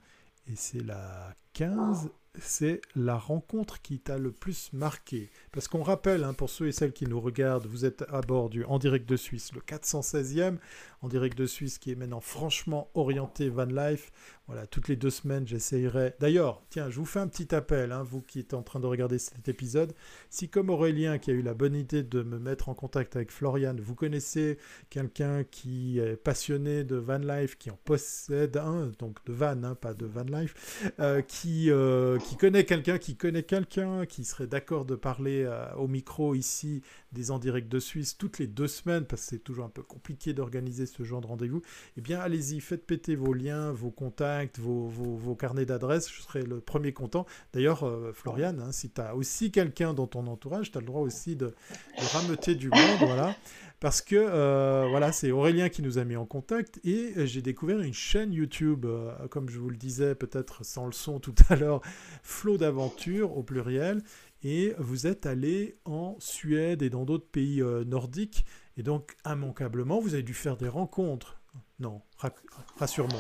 Speaker 1: et c'est la 15 c'est la rencontre qui t'a le plus marqué. Parce qu'on rappelle, hein, pour ceux et celles qui nous regardent, vous êtes à bord du En direct de Suisse, le 416e En direct de Suisse qui est maintenant franchement orienté van life. Voilà, toutes les deux semaines, j'essayerai. D'ailleurs, tiens, je vous fais un petit appel, hein, vous qui êtes en train de regarder cet épisode. Si, comme Aurélien, qui a eu la bonne idée de me mettre en contact avec Florian, vous connaissez quelqu'un qui est passionné de van life, qui en possède un, donc de van, hein, pas de van life, euh, qui, euh, qui connaît quelqu'un, qui connaît quelqu'un, qui serait d'accord de parler euh, au micro ici des en direct de Suisse toutes les deux semaines, parce que c'est toujours un peu compliqué d'organiser ce genre de rendez-vous, eh bien allez-y, faites péter vos liens, vos contacts, vos, carnets d'adresses, je serai le premier content. D'ailleurs, euh, Florian, hein, si tu as aussi quelqu'un dans ton entourage, tu as le droit aussi de, de rameuter du monde, voilà parce que euh, voilà, c'est Aurélien qui nous a mis en contact et j'ai découvert une chaîne YouTube, euh, comme je vous le disais peut-être sans le son tout à l'heure, Flot d'aventure au pluriel. Et vous êtes allé en Suède et dans d'autres pays nordiques. Et donc, immanquablement, vous avez dû faire des rencontres. Non, rassure-moi.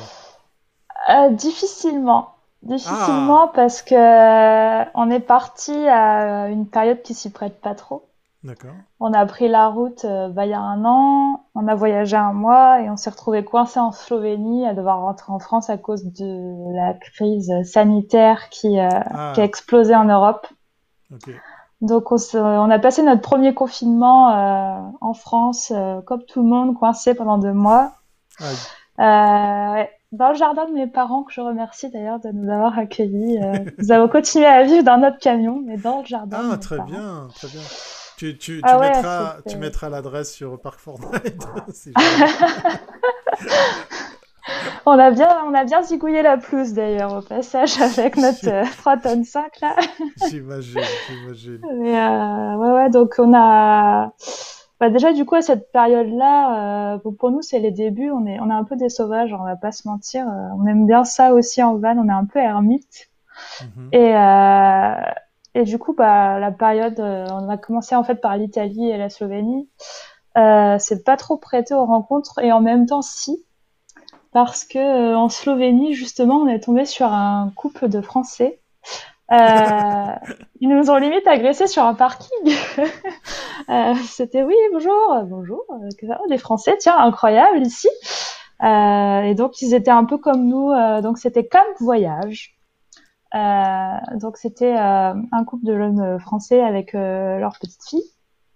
Speaker 2: difficilement. Difficilement ah. parce que on est parti à une période qui s'y prête pas trop.
Speaker 1: D'accord.
Speaker 2: On a pris la route euh, bah, il y a un an, on a voyagé un mois et on s'est retrouvé coincé en Slovénie à devoir rentrer en France à cause de la crise sanitaire qui, euh, ah. qui a explosé en Europe. Donc on, on, a passé notre premier confinement euh, en France, euh, comme tout le monde, coincé pendant deux mois. Euh, dans le jardin de mes parents, que je remercie d'ailleurs de nous avoir accueillis. nous avons continué à vivre dans notre camion, mais dans le jardin.
Speaker 1: Ah, très bien, très bien. Tu, tu, ah mettras, tu mettras l'adresse sur Park Fortnite.
Speaker 2: on a bien, on a bien zigouillé la pelouse d'ailleurs au passage avec notre 3 tonnes 5 là.
Speaker 1: j'imagine, j'imagine.
Speaker 2: Euh, ouais, ouais, donc on a. Bah déjà du coup à cette période-là, euh, pour nous c'est les débuts, on est, on est un peu des sauvages, on va pas se mentir. Euh, on aime bien ça aussi en van, on est un peu ermite. Mhm. Et et du coup, bah, la période, euh, on a commencé en fait par l'Italie et la Slovénie. Euh, c'est pas trop prêté aux rencontres et en même temps si, parce que euh, en Slovénie justement, on est tombé sur un couple de Français ils nous ont limite agressés sur un parking. C'était oui, bonjour, bonjour, des Français, tiens, incroyable ici. et donc ils étaient un peu comme nous, donc c'était comme voyage. donc c'était un couple de jeunes Français avec leur petite fille.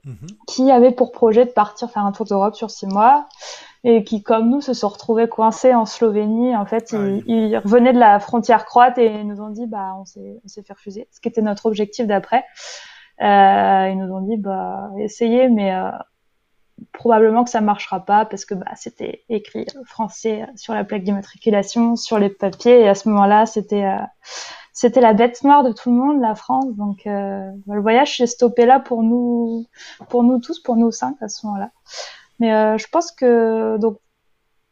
Speaker 2: Mhm. qui avait pour projet de partir faire un tour d'Europe sur six mois et qui, comme nous, se sont retrouvés coincés en Slovénie. En fait, ah ils, revenaient de la frontière croate et nous ont dit, bah, on s'est, on s'est fait refuser, ce qui était notre objectif d'après. Euh, ils nous ont dit, bah, essayez, mais euh, probablement que ça marchera pas parce que bah, c'était écrit français sur la plaque d'immatriculation, sur les papiers, et à ce moment-là, c'était euh, c'était la bête noire de tout le monde, la France. Donc euh, le voyage s'est stoppé là pour nous, pour nous tous, pour nous cinq à ce moment-là. Mais euh, je pense que donc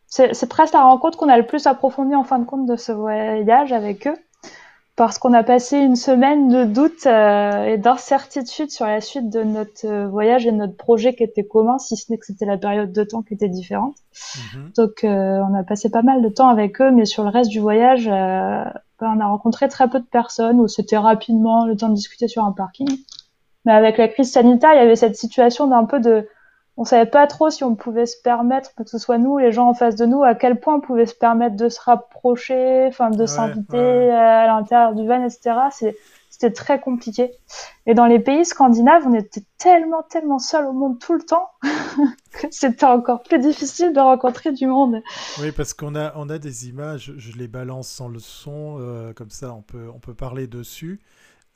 Speaker 2: c'est presque la rencontre qu'on a le plus approfondie en fin de compte de ce voyage avec eux, parce qu'on a passé une semaine de doute euh, et d'incertitude sur la suite de notre voyage et de notre projet qui était commun, si ce n'est que c'était la période de temps qui était différente. Mm-hmm. Donc on a passé pas mal de temps avec eux, mais sur le reste du voyage, on a rencontré très peu de personnes, où c'était rapidement le temps de discuter sur un parking. Mais avec la crise sanitaire, il y avait cette situation d'un peu de, on savait pas trop si on pouvait se permettre, que ce soit nous, les gens en face de nous, à quel point on pouvait se permettre de se rapprocher, enfin de s'inviter à l'intérieur du van, etc. C'est c'était très compliqué. Et dans les pays scandinaves, on était tellement, tellement seuls au monde tout le temps que c'était encore plus difficile de rencontrer du monde.
Speaker 1: Oui, parce qu'on a, on a des images, je les balance sans le son, euh, comme ça on peut, on peut parler dessus.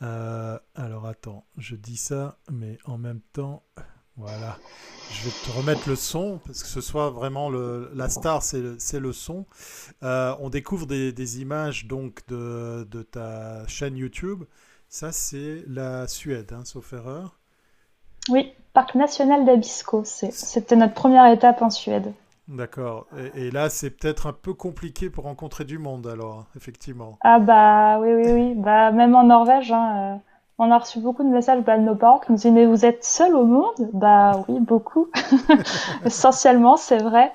Speaker 1: Euh, alors attends, je dis ça, mais en même temps, voilà. Je vais te remettre le son, parce que ce soit vraiment le, la star, c'est le, le, son. Euh, on découvre des, des, images donc de, de ta chaîne YouTube. Ça, c'est la Suède, hein, sauf erreur.
Speaker 2: Oui, parc national d'Abisko. C'était notre première étape en Suède.
Speaker 1: D'accord. Et, là, c'est peut-être un peu compliqué pour rencontrer du monde, alors, effectivement.
Speaker 2: Ah bah oui, oui, oui. Bah, même en Norvège, hein, euh, on a reçu beaucoup de messages bah, de nos parents qui nous disaient Mais vous êtes seul au monde? Bah oui, beaucoup. Essentiellement, c'est vrai.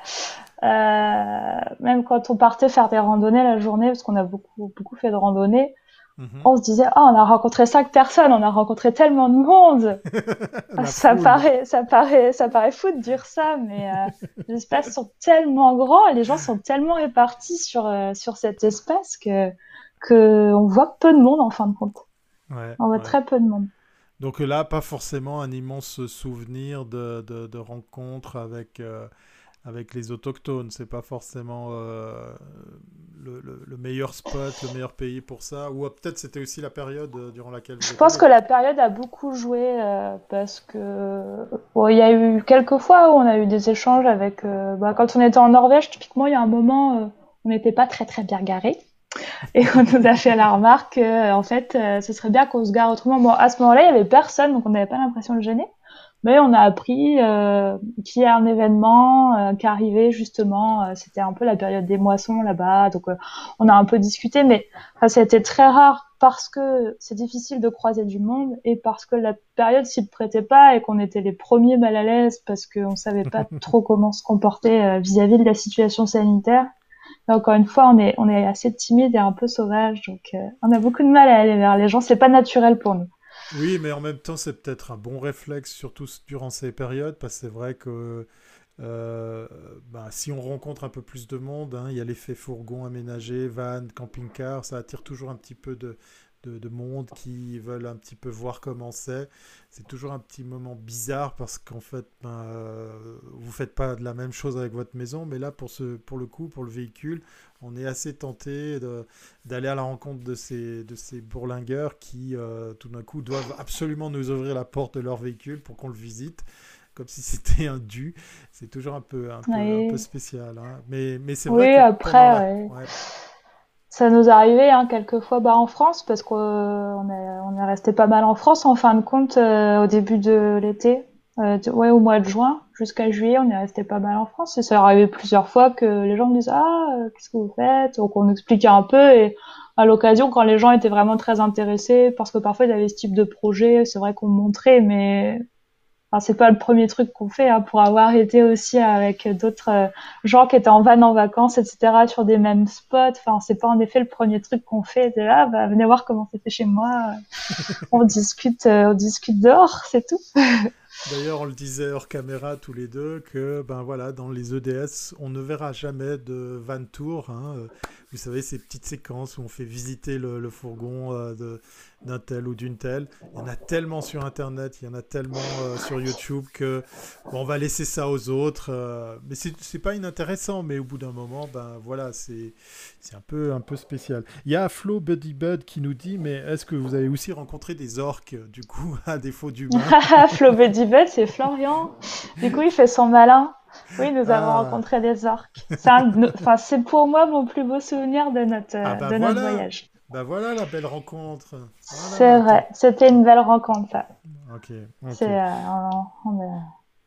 Speaker 2: Euh, même quand on partait faire des randonnées la journée, parce qu'on a beaucoup, beaucoup fait de randonnées, Mhm. On se disait, oh, on a rencontré cinq personnes, on a rencontré tellement de monde. ça paraît, ça paraît, ça paraît fou de dire ça, mais euh, les espaces sont tellement grands et les gens sont tellement répartis sur euh, sur cet espace que que on voit peu de monde en fin de compte. On voit très peu de monde.
Speaker 1: Donc là, pas forcément un immense souvenir de, de, rencontres avec euh, avec les autochtones. C'est pas forcément euh, le, meilleur spot, le meilleur pays pour ça. Ou euh, peut-être c'était aussi la période durant laquelle.
Speaker 2: Je pense que la période a beaucoup joué parce que il y a eu quelques fois où on a eu des échanges avec. Bah, quand on était en Norvège, typiquement, il y a un moment, on n'était pas très très bien garé. Et on nous a fait la remarque en fait, ce serait bien qu'on se gare autrement. Bon, à ce moment-là, il y avait personne, donc on n'avait pas l'impression de gêner. Mais on a appris euh, qu'il y a un événement euh, qui arrivait justement. Euh, c'était un peu la période des moissons là-bas, donc euh, on a un peu discuté, mais enfin, ça a été très rare parce que c'est difficile de croiser du monde et parce que la période s'y prêtait pas et qu'on était les premiers mal à l'aise parce qu'on savait pas trop comment se comporter vis-à-vis de la situation sanitaire. Encore une fois, on est assez timide et un peu sauvage, donc on a beaucoup de mal à aller vers les gens. C'est pas naturel pour nous.
Speaker 1: Oui, mais en même temps, c'est peut-être un bon réflexe, surtout durant ces périodes, parce que c'est vrai que euh, bah, si on rencontre un peu plus de monde, hein, il y a l'effet fourgon aménagé, van, camping-car, ça attire toujours un petit peu de, de, monde qui veulent un petit peu voir comment c'est. C'est toujours un petit moment bizarre parce qu'en fait, ben, euh, vous faites pas de la même chose avec votre maison, mais là, pour, ce, pour le coup, pour le véhicule, on est assez tenté d'aller à la rencontre de ces, de ces bourlingueurs qui, euh, tout d'un coup, doivent absolument nous ouvrir la porte de leur véhicule pour qu'on le visite comme si c'était un dû. C'est toujours un peu, un peu, spécial. Hein. Mais, mais c'est vrai
Speaker 2: oui, après, ça nous arrivait hein, quelquefois bah, en France parce qu'on est, on est resté pas mal en France en fin de compte euh, au début de l'été, euh, ouais au mois de juin jusqu'à juillet on est resté pas mal en France. Et ça arrivait plusieurs fois que les gens me disent ah euh, qu'est-ce que vous faites? Donc on expliquait un peu et à l'occasion quand les gens étaient vraiment très intéressés parce que parfois ils avaient ce type de projet c'est vrai qu'on montrait mais Enfin, c'est pas le premier truc qu'on fait, hein, pour avoir été aussi avec d'autres euh, gens qui étaient en van en vacances, etc., sur des mêmes spots. Enfin, c'est pas en effet le premier truc qu'on fait. C'est là, bah, venez voir comment c'est fait chez moi. on discute, euh, on discute dehors, c'est tout.
Speaker 1: D'ailleurs, on le disait hors caméra tous les deux que ben voilà, dans les EDS, on ne verra jamais de van tour. Hein. Vous savez, ces petites séquences où on fait visiter le, fourgon euh, d'un tel ou d'une telle. Il y en a tellement sur Internet, il y en a tellement euh, sur YouTube que on va laisser ça aux autres. Euh, mais c'est pas inintéressant, mais au bout d'un moment, ben voilà, c'est un peu, un peu spécial. Il y a Flo Buddy Bud qui nous dit, mais est-ce que vous avez aussi rencontré des orques, du coup, à défaut d'humains?
Speaker 2: Flo Buddy Bud, c'est Florian. Du coup, il fait son malin. Oui, nous avons ah. rencontré des orques. C'est pour moi mon plus beau souvenir de notre, ah bah de notre voyage.
Speaker 1: Bah voilà la belle rencontre.
Speaker 2: C'est vrai, c'était une belle rencontre ça. Ok. Euh,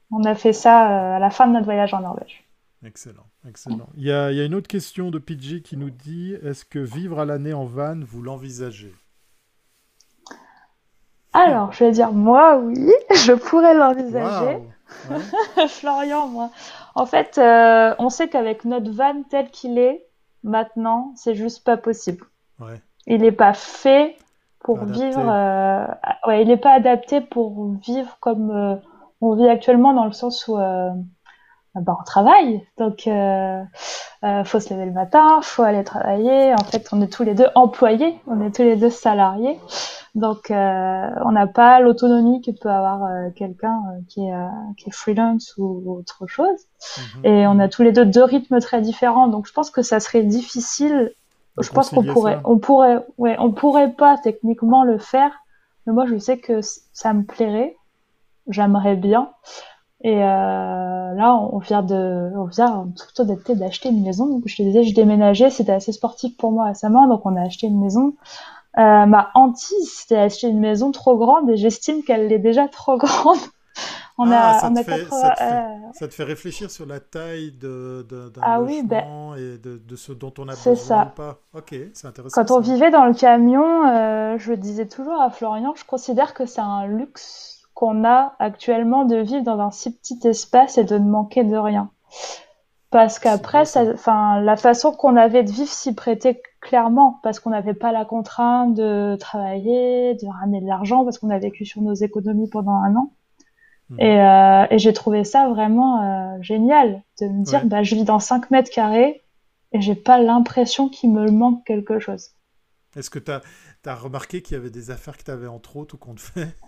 Speaker 2: on, a, fait ça euh, à la fin de notre voyage en Norvège.
Speaker 1: Excellent, excellent. Il y, a, il y a une autre question de Pidgey qui nous dit est-ce que vivre à l'année en van, vous l'envisagez?
Speaker 2: Alors, je vais dire moi oui, je pourrais l'envisager. Florian, moi. En fait, euh, on sait qu'avec notre van tel qu'il est, maintenant, c'est juste pas possible. Il n'est pas fait pour vivre. Euh, ouais, il n'est pas adapté pour vivre comme euh, on vit actuellement, dans le sens où bah, on travaille. Donc, il faut se lever le matin, faut aller travailler. En fait, on est tous les deux employés, on est tous les deux salariés. Donc, euh, on n'a pas l'autonomie que peut avoir euh, quelqu'un euh, qui, est, qui est freelance ou, autre chose. Mhm. Et on a tous les deux deux rythmes très différents. Donc, je pense que ça serait difficile. Je pense qu'on pourrait, on pourrait, ouais, on pourrait pas techniquement le faire. Mais moi, je sais que ça me plairait. J'aimerais bien. Et là, on vient de, on vient surtout d'acheter une maison. Donc, je te disais, je déménageais. C'était assez sportif pour moi récemment. Donc, on a acheté une maison. Euh, ma hantise, c'était acheter une maison trop grande et j'estime qu'elle est déjà trop grande.
Speaker 1: On a, ça, te fait, ça, te fait, réfléchir sur la taille de, d'un ah, oui, ben, et de, de, ce dont on a besoin ça. ou pas. Ok, c'est intéressant.
Speaker 2: Quand on vivait dans le camion, euh, je disais toujours à Florian, je considère que c'est un luxe qu'on a actuellement de vivre dans un si petit espace et de ne manquer de rien. Parce qu'après, enfin, la façon qu'on avait de vivre s'y prêtait clairement, parce qu'on n'avait pas la contrainte de travailler, de ramener de l'argent, parce qu'on a vécu sur nos économies pendant un an. Hmm. Euh, et, j'ai trouvé ça vraiment euh, génial, de me dire, bah, je vis dans 5 mètres carrés et j'ai pas l'impression qu'il me manque quelque chose.
Speaker 1: Est-ce que tu as, as, remarqué qu'il y avait des affaires que tu avais en trop tout compte fait?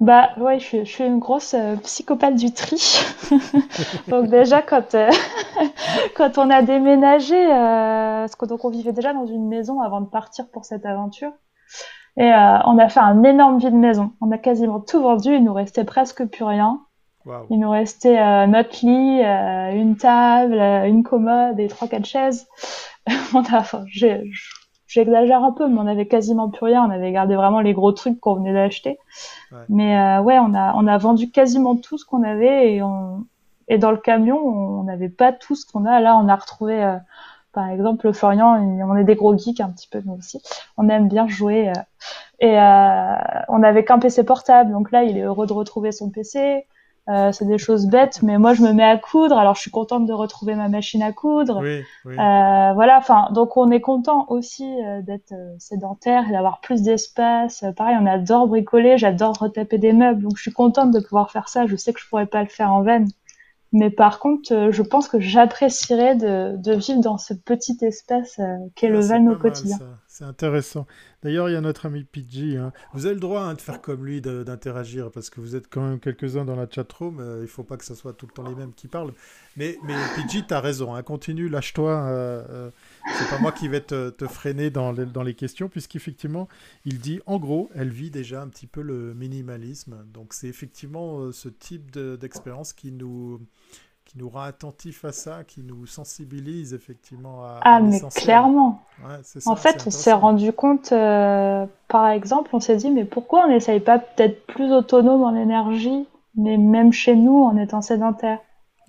Speaker 2: Bah ouais, je, suis une grosse euh, psychopathe du tri. donc déjà quand quand on a déménagé, parce que donc on vivait déjà dans une maison avant de partir pour cette aventure, et on a fait un énorme vide maison. On a quasiment tout vendu, il nous restait presque plus rien. Il nous restait notre lit, une table, une commode et trois quatre chaises. on a, enfin, j'exagère un peu, mais on avait quasiment plus rien. On avait gardé vraiment les gros trucs qu'on venait d'acheter. Mais euh, ouais, on a, on a vendu quasiment tout ce qu'on avait et, on, et dans le camion, on n'avait pas tout ce qu'on a. Là, on a retrouvé, euh, par exemple, Florian, on est des gros geeks un petit peu, nous aussi. On aime bien jouer. Euh, et on n'avait qu'un PC portable, donc là, il est heureux de retrouver son PC. Euh, c'est des choses bêtes, mais moi je me mets à coudre. Alors je suis contente de retrouver ma machine à coudre. Oui, oui. Euh, voilà, enfin donc on est content aussi euh, d'être euh, sédentaire et d'avoir plus d'espace. pareil, on adore bricoler, j'adore retaper des meubles, donc je suis contente de pouvoir faire ça. Je sais que je pourrais pas le faire en veine, mais par contre, je pense que j'apprécierais de, de, vivre dans ce petit espace qu'est le van au quotidien.
Speaker 1: C'est intéressant. D'ailleurs, il y a notre ami Pidgey. Hein. Vous avez le droit hein, de faire comme lui, d'interagir, parce que vous êtes quand même quelques-uns dans la chatroom. Euh, il ne faut pas que ce soit tout le temps les mêmes qui parlent. Mais, mais Pidgey, tu as raison. Hein. Continue, lâche-toi. Euh, euh, c'est pas moi qui vais te, te freiner dans les, dans les questions, puisqu'effectivement, il dit, en gros, elle vit déjà un petit peu le minimalisme. Donc, c'est effectivement euh, ce type d'expérience qui nous qui nous rend attentifs à ça, qui nous sensibilise effectivement à.
Speaker 2: Ah, mais clairement. en fait, on s'est rendu compte, euh, par exemple, on s'est dit, mais pourquoi on n'essaye pas peut-être plus autonome en énergie, mais même chez nous en étant sédentaire?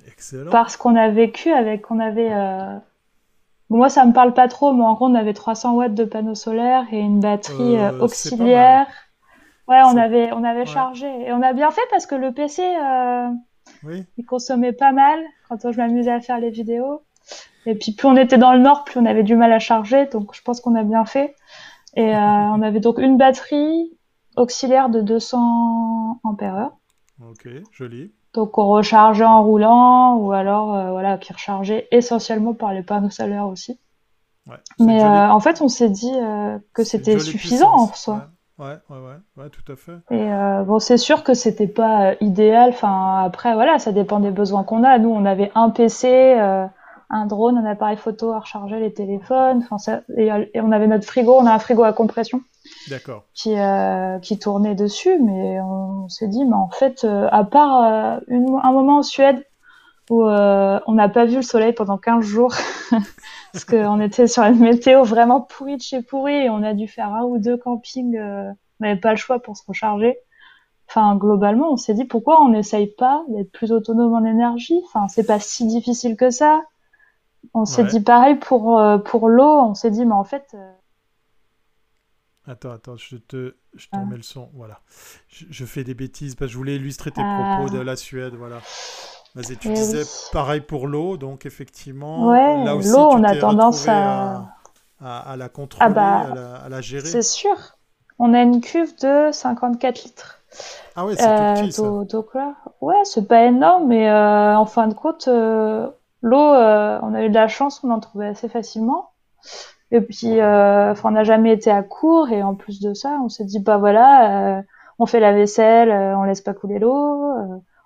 Speaker 2: Excellent. Parce qu'on a vécu avec, on avait. Euh... Moi, ça me parle pas trop, mais en gros, on avait 300 watts de panneaux solaires et une batterie euh, euh auxiliaire. Ouais, on avait, on avait chargé. Et on a bien fait parce que le PC, euh, il consommait pas mal quand je m'amusais à faire les vidéos. Et puis plus on était dans le nord, plus on avait du mal à charger. Donc je pense qu'on a bien fait. Et euh, on avait donc une batterie auxiliaire de 200 ampères
Speaker 1: Ok, joli.
Speaker 2: Donc on rechargeait en roulant ou alors euh, voilà qui rechargeait essentiellement par les panneaux solaires aussi. Ouais, Mais euh, en fait on s'est dit euh, que c'était suffisant en soi.
Speaker 1: Ouais, ouais, ouais, ouais, tout à fait.
Speaker 2: Et bon, c'est sûr que c'était pas idéal. Enfin, après, voilà, ça dépend des besoins qu'on a. Nous, on avait un PC, un drone, un appareil photo à recharger les téléphones. Enfin, ça, et, on avait notre frigo. On a un frigo à compression.
Speaker 1: D'accord.
Speaker 2: Qui, euh, qui tournait dessus, mais on s'est dit, mais en fait, euh, à part euh, une, un moment en Suède où on n'a pas vu le soleil pendant 15 jours, parce qu'on était sur une météo vraiment pourrie de chez pourrie, et on a dû faire un ou deux campings, on n'avait pas le choix pour se recharger. Enfin, globalement, on s'est dit pourquoi on n'essaye pas d'être plus autonome en énergie? Enfin, c'est pas si difficile que ça. On s'est dit pareil pour pour l'eau. On s'est dit mais en fait,
Speaker 1: Attends, attends, je te, je te ah. remets le son. Voilà. Je, fais des bêtises parce que je voulais illustrer tes propos de ah. la Suède. Voilà. Vas-y, tu eh disais pareil pour l'eau, donc effectivement.
Speaker 2: Ouais, l'eau, on a tendance à...
Speaker 1: à... la contrôler, ah bah, à, la, gérer.
Speaker 2: C'est sûr. On a une cuve de 54 litres.
Speaker 1: Ah ouais, c'est euh, tout petit, ça.
Speaker 2: Ouais, c'est pas énorme, mais euh, en fin de compte, euh, l'eau, euh, on a eu de la chance, on en trouvait assez facilement. Et puis, euh, on n'a jamais été à court. Et en plus de ça, on s'est dit, bah voilà, euh, on fait la vaisselle, euh, on laisse pas couler l'eau.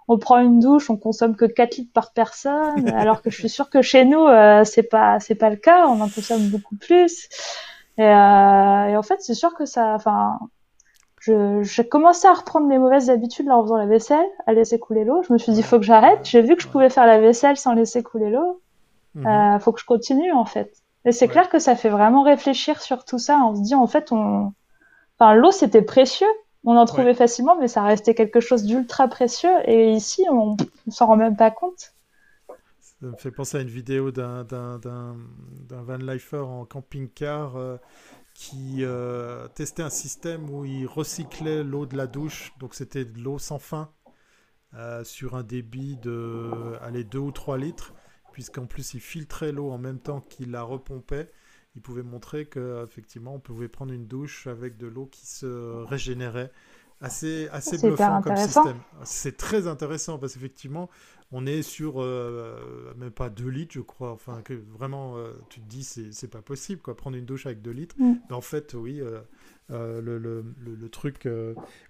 Speaker 2: on prend une douche, on consomme que 4 litres par personne. alors que je suis sûre que chez nous, c'est pas c'est pas le cas. On en consomme beaucoup plus. Et, et en fait, c'est sûr que ça, enfin, j'ai commencé à reprendre mes mauvaises habitudes en faisant la vaisselle, à laisser couler l'eau. Je me suis dit, faut que j'arrête. J'ai vu que je pouvais faire la vaisselle sans laisser couler l'eau. Euh, faut que je continue en fait. Et c'est clair que ça fait vraiment réfléchir sur tout ça. On se dit, en fait, on... enfin, l'eau, c'était précieux. On en trouvait facilement, mais ça restait quelque chose d'ultra précieux. Et ici, on ne s'en rend même pas compte.
Speaker 1: Ça me fait penser à une vidéo d'un van lifer en camping-car euh, qui euh, testait un système où il recyclait l'eau de la douche. Donc c'était de l'eau sans fin euh, sur un débit de allez, 2 ou 3 litres puisqu'en plus il filtrait l'eau en même temps qu'il la repompait. Il pouvait montrer qu'effectivement on pouvait prendre une douche avec de l'eau qui se régénérait. Assez, assez bluffant comme système. C'est très intéressant parce qu'effectivement, on est sur euh, même pas 2 litres, je crois. Enfin, que vraiment, euh, tu te dis, c'est pas possible, quoi, prendre une douche avec 2 litres. Mm. Mais en fait, oui, euh, le, le, le, truc.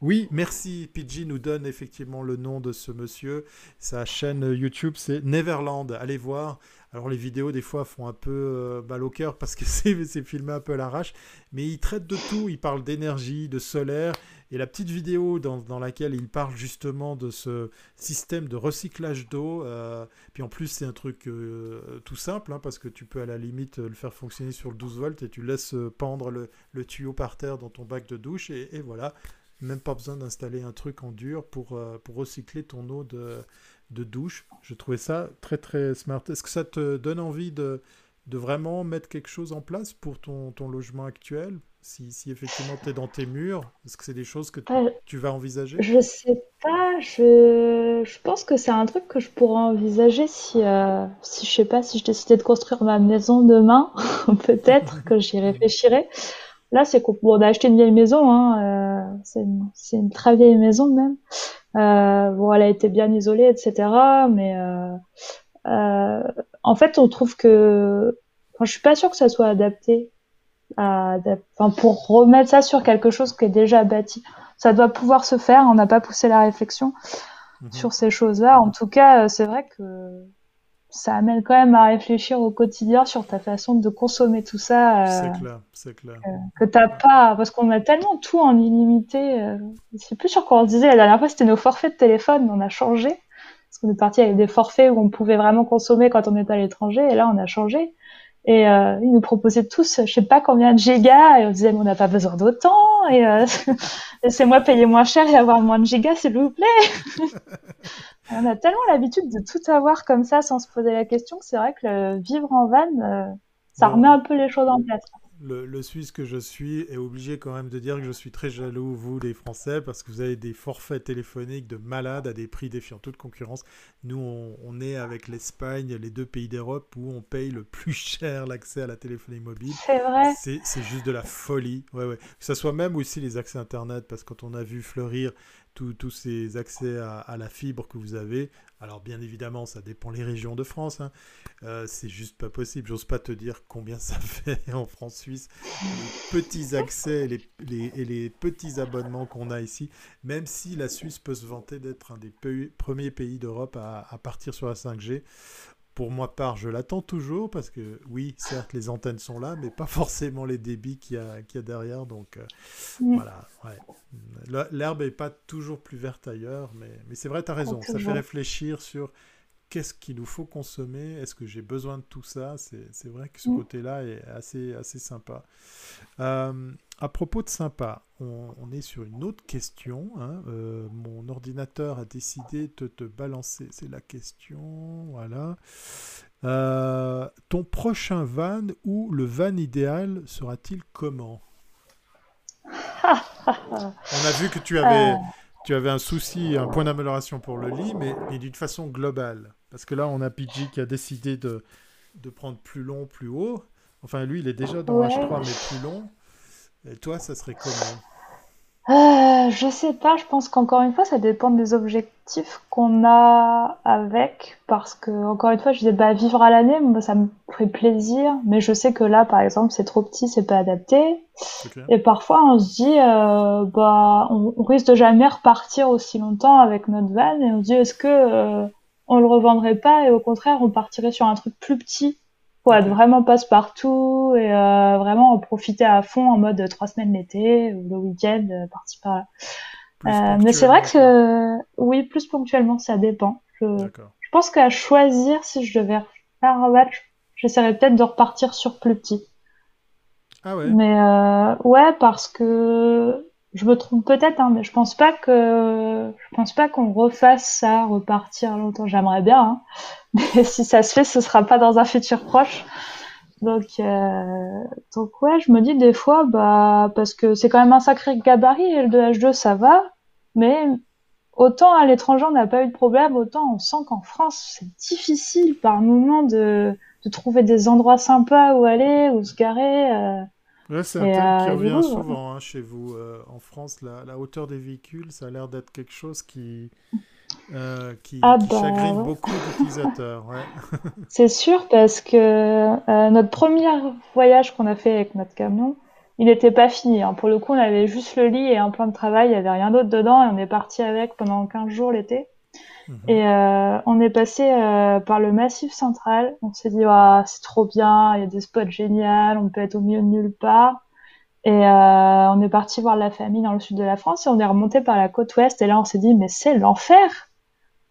Speaker 1: Oui, merci. PG nous donne effectivement le nom de ce monsieur. Sa chaîne YouTube, c'est Neverland. Allez voir. Alors les vidéos des fois font un peu euh, mal au cœur parce que c'est filmé un peu à l'arrache, mais il traite de tout, il parle d'énergie, de solaire, et la petite vidéo dans, laquelle il parle justement de ce système de recyclage d'eau, euh, puis en plus c'est un truc euh, tout simple, hein, parce que tu peux à la limite le faire fonctionner sur le 12 volts et tu laisses pendre le, tuyau par terre dans ton bac de douche, et, voilà, même pas besoin d'installer un truc en dur pour recycler ton eau de de douche. Je trouvais ça très très smart. Est-ce que ça te donne envie de, de vraiment mettre quelque chose en place pour ton, ton logement actuel? Si, si effectivement tu es dans tes murs, est-ce que c'est des choses que tu, vas envisager?
Speaker 2: Je sais pas, je, je pense que c'est un truc que je pourrais envisager si, euh, si je sais pas, si je décidais de construire ma maison demain, peut-être que j'y réfléchirais. Là, c'est qu'on a acheté une vieille maison, hein, euh, c'est une, une, très vieille maison même. Euh, bon, elle a été bien isolée, etc. Mais euh, euh, en fait, on trouve que, enfin, je suis pas sûre que ça soit adapté à, enfin, pour remettre ça sur quelque chose qui est déjà bâti. Ça doit pouvoir se faire. On n'a pas poussé la réflexion mhm. sur ces choses-là. En tout cas, c'est vrai que ça amène quand même à réfléchir au quotidien sur ta façon de consommer tout ça.
Speaker 1: Euh, c'est clair, c'est clair.
Speaker 2: Euh, que t'as pas, parce qu'on a tellement tout en illimité. Euh, c'est plus sur quoi on se disait la dernière fois, c'était nos forfaits de téléphone, on a changé. Parce qu'on est parti avec des forfaits où on pouvait vraiment consommer quand on était à l'étranger, et là on a changé. Et euh, ils nous proposaient tous, je sais pas combien de gigas, et on disait, mais on n'a pas besoin d'autant, et euh, laissez-moi payer moins cher et avoir moins de gigas, s'il vous plaît. On a tellement l'habitude de tout avoir comme ça sans se poser la question que c'est vrai que le vivre en van, euh, ça remet un peu les choses en place.
Speaker 1: Le, Suisse que je suis est obligé quand même de dire que je suis très jaloux, vous les Français, parce que vous avez des forfaits téléphoniques de malades à des prix défiant toute concurrence. Nous, on, est avec l'Espagne, les deux pays d'Europe où on paye le plus cher l'accès à la téléphonie mobile.
Speaker 2: C'est vrai.
Speaker 1: C'est juste de la folie. Ouais, ouais. Que ce soit même aussi les accès Internet, parce que quand on a vu fleurir tous ces accès à, la fibre que vous avez. Alors bien évidemment, ça dépend les régions de France. Hein. Euh, c'est juste pas possible. J'ose pas te dire combien ça fait en France-Suisse. Les petits accès et les, petits abonnements qu'on a ici, même si la Suisse peut se vanter d'être un des premiers pays d'Europe à, partir sur la 5G pour moi part, je l'attends toujours parce que oui, certes, les antennes sont là, mais pas forcément les débits qu'il y, a, y a derrière. Donc euh, mm. voilà, ouais. l'herbe n'est pas toujours plus verte ailleurs, mais, mais c'est vrai, tu as raison. Ça fait réfléchir sur qu'est-ce qu'il nous faut consommer Est-ce que j'ai besoin de tout ça C'est vrai que ce mm. côté-là est assez, assez sympa. Euh, à propos de sympa, on, est sur une autre question. Hein. Euh, mon ordinateur a décidé de te balancer. C'est la question. Voilà. Euh, ton prochain van ou le van idéal sera-t-il comment? On a vu que tu avais tu avais un souci, un point d'amélioration pour le lit, mais, d'une façon globale. Parce que là, on a PG qui a décidé de, de prendre plus long, plus haut. Enfin, lui, il est déjà dans H3, mais plus long. Et toi, ça serait comment
Speaker 2: euh, je sais pas, je pense qu'encore une fois, ça dépend des objectifs qu'on a avec, parce que encore une fois, je disais bah vivre à l'année, ça me ferait plaisir, mais je sais que là, par exemple, c'est trop petit, c'est pas adapté, et parfois on se dit euh, bah on, risque de jamais repartir aussi longtemps avec notre van, et on se dit est-ce que euh, on le revendrait pas et au contraire on partirait sur un truc plus petit? Pour être vraiment passe-partout et euh, vraiment en profiter à fond en mode trois semaines l'été ou le week-end, euh, parti par là. Euh, mais c'est vrai que oui, plus ponctuellement, ça dépend. Je, je pense qu'à choisir, si je devais faire un match, j'essaierais peut-être de repartir sur plus petit.
Speaker 1: Ah ouais.
Speaker 2: Mais euh, ouais, parce que je me trompe peut-être, hein, mais je pense pas que je pense pas qu'on refasse ça, repartir longtemps. J'aimerais bien, hein, mais si ça se fait, ce sera pas dans un futur proche. Donc, euh, donc ouais, je me dis des fois, bah parce que c'est quand même un sacré gabarit et le 2H2 ça va, mais autant à l'étranger on n'a pas eu de problème, autant on sent qu'en France c'est difficile par moment de, de trouver des endroits sympas où aller, où se garer. Euh,
Speaker 1: c'est un thème qui euh, revient souvent hein, chez vous. Euh, en France, la, hauteur des véhicules, ça a l'air d'être quelque chose qui, euh, qui, ah bah, chagrine beaucoup d'utilisateurs.
Speaker 2: c'est sûr, parce que notre premier voyage qu'on a fait avec notre camion, il n'était pas fini. Hein. Pour le coup, on avait juste le lit et un plan de travail, il n'y avait rien d'autre dedans, et on est parti avec pendant 15 jours l'été. Mhm. Et euh, on est passé euh, par le Massif central. On s'est dit, ah, c'est trop bien, il y a des spots géniaux, on peut être au milieu de nulle part. Et euh, on est parti voir la famille dans le sud de la France et on est remonté par la côte ouest. Et là, on s'est dit, mais c'est l'enfer.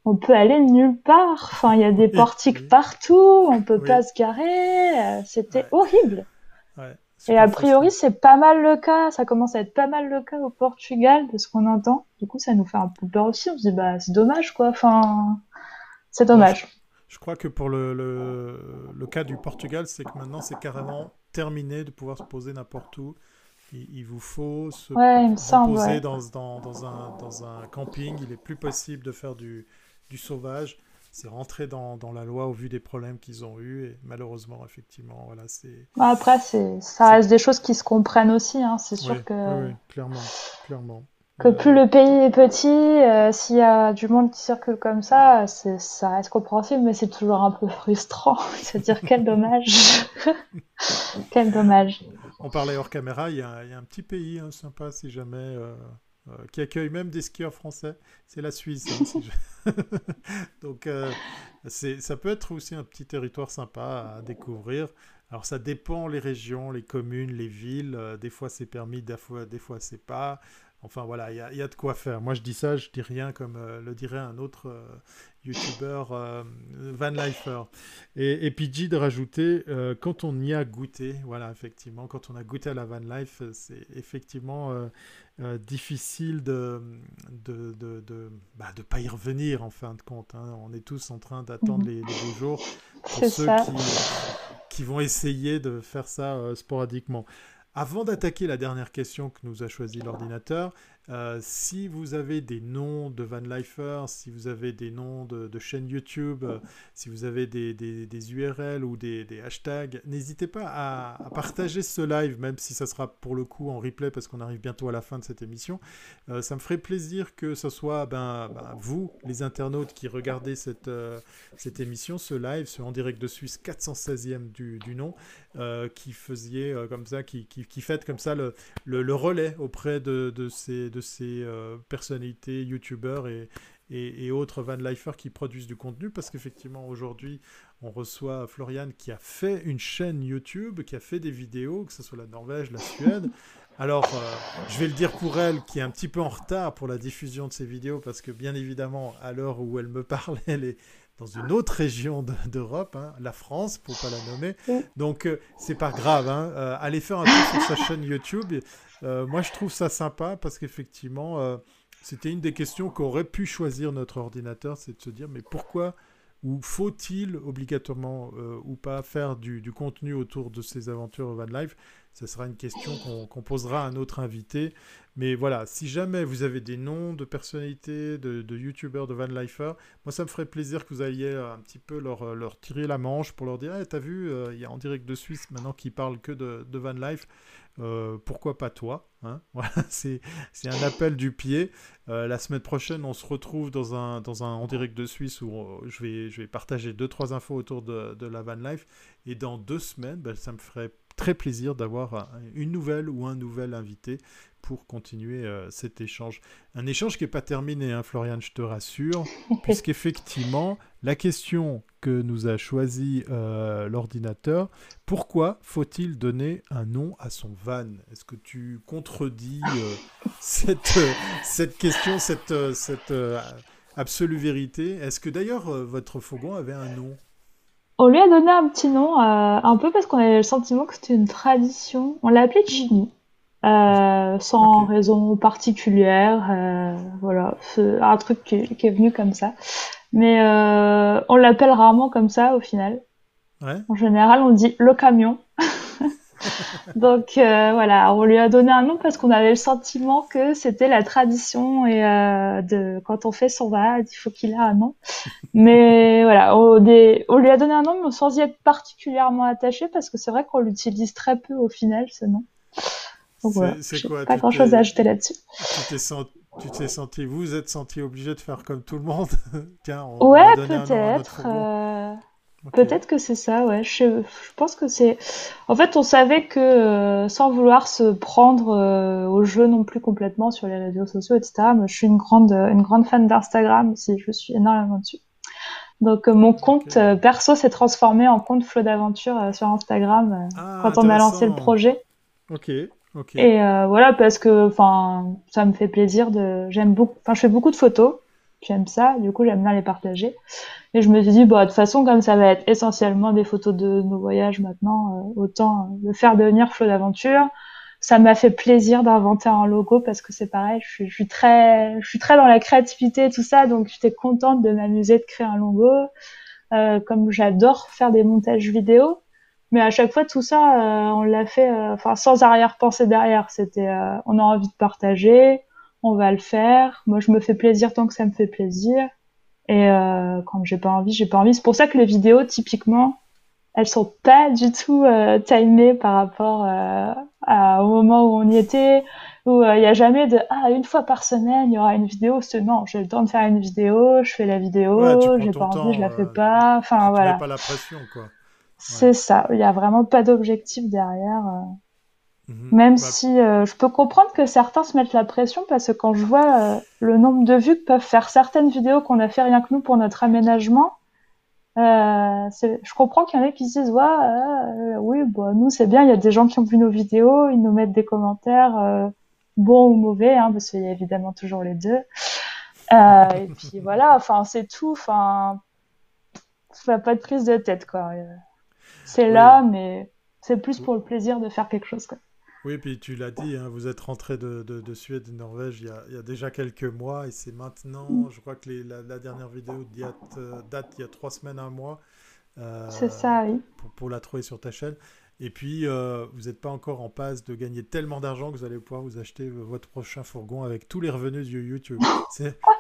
Speaker 2: On peut aller nulle part. Enfin, il y a des portiques partout. On peut pas se garer. C'était horrible. Ouais. Et a priori, c'est pas mal le cas. Ça commence à être pas mal le cas au Portugal, de ce qu'on entend. Du coup, ça nous fait un peu peur aussi. On se dit, bah, c'est dommage, quoi. Enfin, c'est dommage.
Speaker 1: je, crois que pour le, le, cas du Portugal, c'est que maintenant, c'est carrément terminé de pouvoir se poser n'importe où. Il, vous faut se poser dans, dans, dans, un, dans un camping. Il est plus possible de faire du, du sauvage c'est rentré dans, dans, la loi au vu des problèmes qu'ils ont eus et malheureusement effectivement voilà c'est
Speaker 2: bah, après c'est ça reste des choses qui se comprennent aussi hein. c'est sûr que
Speaker 1: oui, clairement clairement.
Speaker 2: que plus le pays est petit euh, s'il y a du monde qui circule comme ça c'est ça reste compréhensible mais c'est toujours un peu frustrant se dire quel dommage. Quel dommage.
Speaker 1: On parlait hors caméra il y a, il y a un petit pays hein, sympa si jamais euh, euh, qui accueille même des skieurs français, c'est la Suisse. Hein, Donc euh, ça peut être aussi un petit territoire sympa à découvrir. Alors ça dépend les régions, les communes, les villes. Euh, des fois c'est permis, des fois, des fois c'est pas. Enfin voilà, il y, a de quoi faire. Moi je dis ça, je dis rien comme le dirait un autre youtubeur Van Lifer. Et, et PG de rajouter, quand on y a goûté, voilà, effectivement, quand on a goûté à la Van Life, c'est effectivement difficile de de, de, de, bah, de, pas y revenir en fin de compte. Hein. On est tous en train d'attendre mhm. les, les, beaux jours pour ceux qui, qui, vont essayer de faire ça sporadiquement. Avant d'attaquer la dernière question que nous a choisi l'ordinateur, euh, si vous avez des noms de Van Lifer, si vous avez des noms de, chaînes YouTube, euh, si vous avez des, URL ou des, hashtags, n'hésitez pas à, partager ce live, même si ça sera pour le coup en replay parce qu'on arrive bientôt à la fin de cette émission. Euh, ça me ferait plaisir que ce soit ben, ben vous, les internautes qui regardez cette, cette émission, ce live, ce en direct de Suisse 416e du, du nom, qui faisiez comme ça, qui, qui, qui faites comme ça le, le, relais auprès de, de ces de ces euh, personnalités, youtubeurs et, et, autres van lifers qui produisent du contenu? Parce qu'effectivement aujourd'hui on reçoit Florian qui a fait une chaîne YouTube, qui a fait des vidéos, que ce soit la Norvège, la Suède. Alors, euh, je vais le dire pour elle, qui est un petit peu en retard pour la diffusion de ces vidéos, parce que bien évidemment, à l'heure où elle me parle, elle est dans une autre région d'Europe, hein, la France, pour pas la nommer. Donc, euh, c'est pas grave. Hein, allez faire un tour sur sa chaîne YouTube. Euh, moi, je trouve ça sympa parce qu'effectivement, euh, c'était une des questions qu'aurait pu choisir notre ordinateur, c'est de se dire, mais pourquoi ou faut-il obligatoirement euh, ou pas faire du, contenu autour de ces aventures van life? Ce sera une question qu'on posera à notre invité. Mais voilà, si jamais vous avez des noms de personnalités, de, youtubeurs, de van lifer, moi ça me ferait plaisir que vous alliez un petit peu leur, tirer la manche pour leur dire hey, T'as vu, il y a en direct de Suisse maintenant qui parle que de, de. Euh, pourquoi pas toi hein? C'est, un appel du pied. Euh, la semaine prochaine, on se retrouve dans un, dans un en direct de Suisse où euh, je, vais, je partager deux trois infos autour de, de la van life. Et dans deux semaines, ben, ça me ferait très plaisir d'avoir une nouvelle ou un nouvel invité pour continuer cet échange. Un échange qui n'est pas terminé, hein, Florian, je te rassure, puisqu'effectivement, la question que nous a choisi euh, l'ordinateur. Pourquoi faut-il donner un nom à son van? Est-ce que tu contredis euh, cette, euh, cette question, cette, cette absolue vérité? Est-ce que d'ailleurs votre fourgon avait un nom?
Speaker 2: On lui a donné un petit nom, un peu parce qu'on avait le sentiment que c'était une tradition. On l'a appelé Jimmy. sans raison particulière, voilà, c'est un truc qui, est venu comme ça. Mais euh, on l'appelle rarement comme ça au final. En général, on dit le camion. Donc euh, voilà, on lui a donné un nom parce qu'on avait le sentiment que c'était la tradition et euh, de quand on fait son VAD, il faut qu'il ait un nom. Mais voilà, on, lui a donné un nom mais sans y être particulièrement attaché parce que c'est vrai qu'on l'utilise très peu au final ce nom. Donc voilà, pas grand chose à ajouter là-dessus.
Speaker 1: Tu t'es senti, vous êtes senti obligé de faire comme tout le monde?
Speaker 2: Tiens, on Ouais, peut-être. Euh, peut-être que c'est ça, ouais. Je, pense que c'est. En fait, on savait que euh, sans vouloir se prendre euh, au jeu non plus complètement sur les réseaux sociaux, etc. Mais je suis une grande, une grande fan d'Instagram aussi. Je suis énormément dessus. Donc mon compte perso s'est transformé en compte Flow d'aventure sur Instagram ah, quand on a lancé le projet.
Speaker 1: Ok.
Speaker 2: Et euh, voilà, parce que enfin, ça me fait plaisir de. J'aime beaucoup. Enfin, je fais beaucoup de photos. J'aime ça. Du coup, j'aime bien les partager. Et je me suis dit, bah, de toute façon, comme ça va être essentiellement des photos de nos voyages maintenant, euh, autant le faire devenir flot d'aventure. Ça m'a fait plaisir d'inventer un logo parce que c'est pareil, je suis, je suis, très, je suis très dans la créativité et tout ça, donc j'étais contente de m'amuser de créer un logo. Euh, comme j'adore faire des montages vidéo, mais à chaque fois, tout ça, euh, on l'a fait, euh, enfin, sans arrière-pensée derrière. C'était, euh, on a envie de partager, on va le faire. Moi, je me fais plaisir tant que ça me fait plaisir. Et quand j'ai pas envie, j'ai pas envie. C'est pour ça que les vidéos, typiquement, elles sont pas du tout timées par rapport à, au moment où on y était, où il y a jamais de ah une fois par semaine il y aura une vidéo. Non, j'ai le temps de faire une vidéo, je fais la vidéo, j'ai pas envie, je la fais pas. Enfin voilà.
Speaker 1: pas la pression quoi.
Speaker 2: C'est ça. Il n'y a vraiment pas d'objectif derrière. Euh. Mhm. Même bah, si euh, je peux comprendre que certains se mettent la pression parce que quand je vois euh, le nombre de vues que peuvent faire certaines vidéos qu'on a fait rien que nous pour notre aménagement, je comprends qu'il y en a qui se disent ouais, oui, bah, nous c'est bien, il y a des gens qui ont vu nos vidéos, ils nous mettent des commentaires bon ou mauvais, hein, parce qu'il y a évidemment toujours les deux. Euh, et puis voilà, enfin, c'est tout. Enfin, pas de prise de tête, quoi. C'est là, mais c'est plus pour le plaisir de faire quelque chose, quoi.
Speaker 1: Oui, puis tu l'as dit, hein, vous êtes rentré de, de, Suède et de Norvège il y, a, il y, a, déjà quelques mois et c'est maintenant, je crois que les, la, dernière vidéo date, date il y a trois semaines, un mois.
Speaker 2: Euh, c'est ça, oui.
Speaker 1: Pour, pour, la trouver sur ta chaîne. Et puis, euh, vous n'êtes pas encore en passe de gagner tellement d'argent que vous allez pouvoir vous acheter votre prochain fourgon avec tous les revenus de YouTube.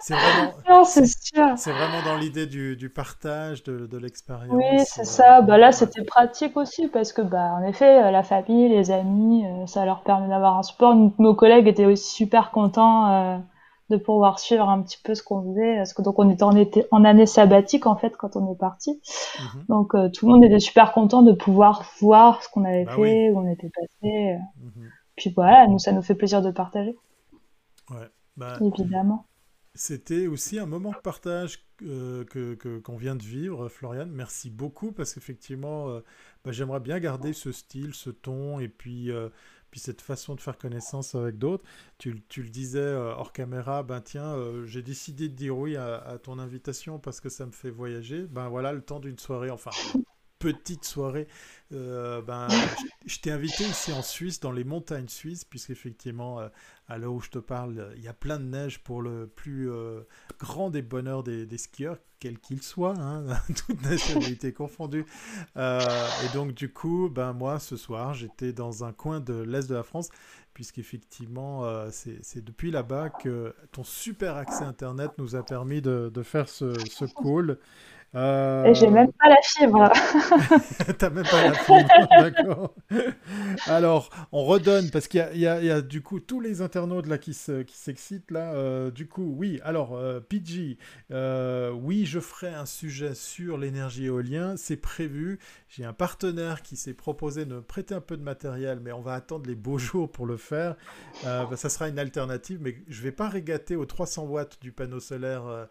Speaker 1: C'est vraiment, c'est vraiment dans l'idée du, du, partage, de, de l'expérience.
Speaker 2: Oui, c'est ça. Bah, là, c'était pratique aussi parce que, bah, en effet, euh, la famille, les amis, euh, ça leur permet d'avoir un support. Nos collègues étaient aussi super contents de pouvoir suivre un petit peu ce qu'on faisait. Parce que donc on était en, été, en année sabbatique en fait quand on est parti. Mhm. Donc euh, tout le monde était super content de pouvoir voir ce qu'on avait bah fait, où on était passé. Mhm. Puis voilà, nous ça nous fait plaisir de partager.
Speaker 1: Ouais,
Speaker 2: bah, évidemment.
Speaker 1: C'était aussi un moment de partage euh, que qu'on vient de vivre, Florian. Merci beaucoup parce qu'effectivement, euh, bah, j'aimerais bien garder ce style, ce ton et puis cette façon de faire connaissance avec d'autres. Tu, le disais euh, hors caméra, ben tiens, euh, j'ai décidé de dire oui à, ton invitation parce que ça me fait voyager. Ben voilà, le temps d'une soirée, enfin petite soirée, euh, ben, je, t'ai invité ici en Suisse, dans les montagnes suisses, puisqu'effectivement, à l'heure où je te parle, il y a plein de neige pour le plus grand des bonheurs des, skieurs, quels qu'ils soient, hein, toutes nationalités confondues. Euh, et donc, du coup, ben, moi, ce soir, j'étais dans un coin de l'Est de la France, puisqu'effectivement, euh, c'est depuis là-bas que ton super accès Internet nous a permis de, faire ce call.
Speaker 2: Euh... Et j'ai même pas la fibre.
Speaker 1: T'as même pas la fibre, d'accord. Alors, on redonne, parce qu'il y, y, a du coup tous les internautes là qui s'excitent là. Euh, du coup, oui, alors, euh, PG, euh, oui, je ferai un sujet sur l'énergie éolienne, c'est prévu. J'ai un partenaire qui s'est proposé de me prêter un peu de matériel, mais on va attendre les beaux jours pour le faire. Euh, bah, ça sera une alternative, mais je vais pas régater aux 300 watts du panneau solaire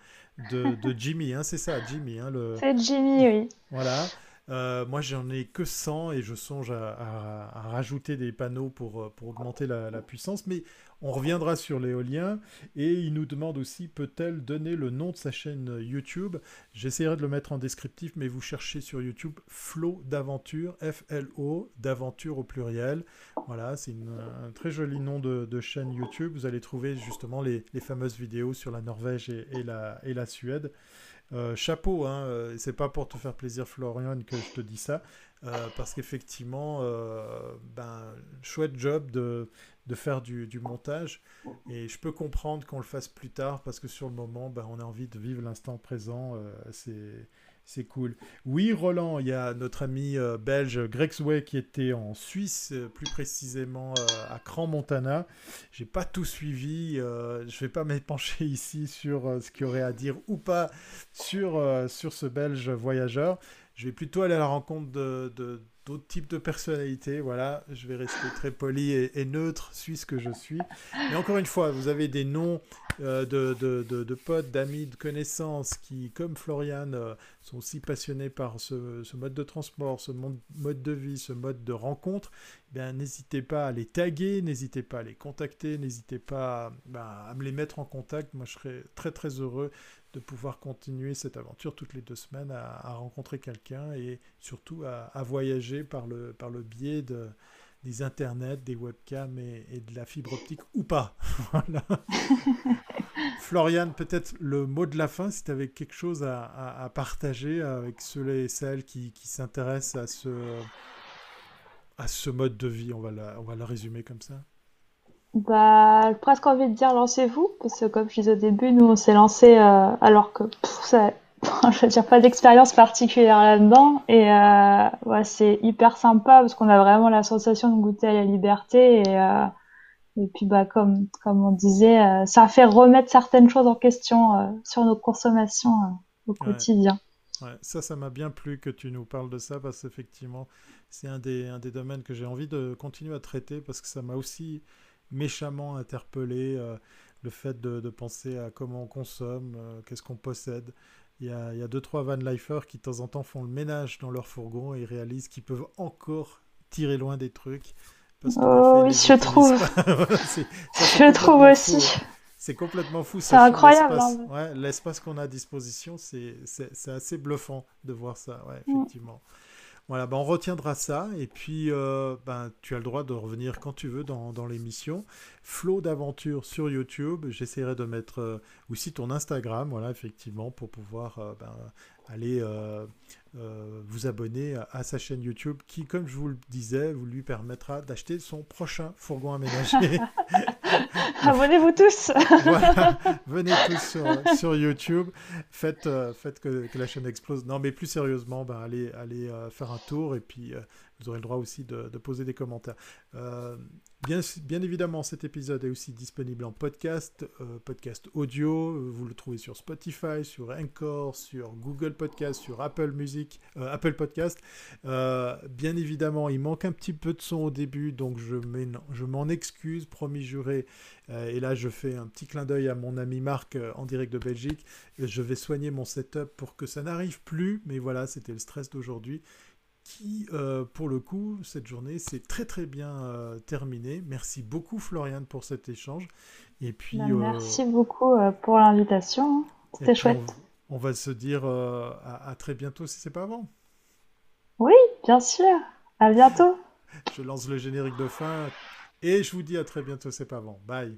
Speaker 1: de, Jimmy, hein, c'est ça, Jimmy. Hein, le...
Speaker 2: C'est Jimmy, oui.
Speaker 1: Voilà. Euh, moi, j'en ai que 100 et je songe à, rajouter des panneaux pour, euh, pour augmenter la, la, puissance. Mais on reviendra sur l'éolien et il nous demande aussi peut-elle donner le nom de sa chaîne YouTube? J'essaierai de le mettre en descriptif, mais vous cherchez sur YouTube Flow d'aventure, F-L-O, d'aventure au pluriel. Voilà, c'est un très joli nom de, chaîne YouTube. Vous allez trouver justement les, fameuses vidéos sur la Norvège et, la, Suède. Euh, chapeau, hein, euh, c'est pas pour te faire plaisir Florian que je te dis ça, euh, parce qu'effectivement, ben, chouette job de, de faire du, montage. Et je peux comprendre qu'on le fasse plus tard parce que sur le moment, ben, on a envie de vivre l'instant présent. Euh, c'est. C'est cool. Oui, Roland, il y a notre ami euh, belge Greg Sway qui était en Suisse, euh, plus précisément à Cran-Montana. J'ai pas tout suivi. je vais pas m'épancher ici sur ce qu'il y aurait à dire ou pas sur, sur ce belge voyageur. Je vais plutôt aller à la rencontre de d'autres types de personnalités. Voilà, je vais rester très poli et, neutre, suisse que je suis. Mais encore une fois, vous avez des noms euh, de, de, de, potes, d'amis, de connaissances qui, comme Florian, euh, sont aussi passionnés par ce, ce, mode de transport, ce mode de vie, ce mode de rencontre. Eh n'hésitez pas à les taguer, n'hésitez pas à les contacter, n'hésitez pas ben, à me les mettre en contact. Moi, je serais très très heureux de pouvoir continuer cette aventure toutes les deux semaines à, rencontrer quelqu'un et surtout à, voyager par le, par le biais de, des internets, des webcams et, de la fibre optique ou pas. voilà. Floriane, peut-être le mot de la fin, si tu avais quelque chose à, partager avec ceux et celles qui, qui s'intéressent à ce, à ce mode de vie, on va la, on va la résumer comme ça.
Speaker 2: Bah, presque envie de dire lancez-vous, parce que comme je disais au début, nous on s'est lancé euh, alors que ça, je veux dire pas d'expérience particulière là-dedans, et euh, ouais, c'est hyper sympa parce qu'on a vraiment la sensation de goûter à la liberté. Et euh, et puis bah comme comme on disait, ça fait remettre certaines choses en question sur nos consommations au quotidien.
Speaker 1: Ouais, ça, ça m'a bien plu que tu nous parles de ça parce qu'effectivement, c'est un des, un des domaines que j'ai envie de continuer à traiter parce que ça m'a aussi méchamment interpellé euh, le fait de, penser à comment on consomme, euh, qu'est-ce qu'on possède. Il y, a, il y a deux, trois van lifers qui de temps en temps font le ménage dans leur fourgon et réalisent qu'ils peuvent encore tirer loin des trucs.
Speaker 2: oh oui, je trouve. je trouve aussi.
Speaker 1: C'est complètement fou.
Speaker 2: C'est incroyable.
Speaker 1: Hein. L'espace qu'on a à disposition, c'est assez bluffant de voir ça, ouais, mm. Voilà, ben on retiendra ça. Et puis, euh, ben, tu as le droit de revenir quand tu veux dans, dans l'émission. Flow d'aventure sur YouTube. J'essaierai de mettre euh, aussi ton Instagram, voilà, effectivement, pour pouvoir euh, ben, aller euh, vous abonner à, sa chaîne YouTube qui, comme je vous le disais, vous lui permettra d'acheter son prochain fourgon aménagé.
Speaker 2: Abonnez-vous tous
Speaker 1: Venez tous sur, YouTube. Faites, euh, faites que, la chaîne explose. Non, mais plus sérieusement, ben, allez, allez euh, faire un tour et puis vous aurez le droit aussi de, poser des commentaires. Euh, bien, évidemment, cet épisode est aussi disponible en podcast, euh, podcast audio. Vous le trouvez sur Spotify, sur Encore, sur Google Podcast, sur Apple Music, euh, Apple Podcast. bien évidemment, il manque un petit peu de son au début, donc je m'en excuse, promis juré. et là, je fais un petit clin d'œil à mon ami Marc en direct de Belgique. je vais soigner mon setup pour que ça n'arrive plus. Mais voilà, c'était le stress d'aujourd'hui qui, euh, pour le coup, cette journée s'est très très bien euh, terminée. Merci beaucoup Floriane pour cet échange. Et puis,
Speaker 2: bah, merci beaucoup euh, pour l'invitation. C'était chouette.
Speaker 1: On, va se dire à, très bientôt si c'est pas avant.
Speaker 2: Oui, bien sûr. À bientôt.
Speaker 1: je lance le générique de fin et je vous dis à très bientôt, c'est pas avant. Bye.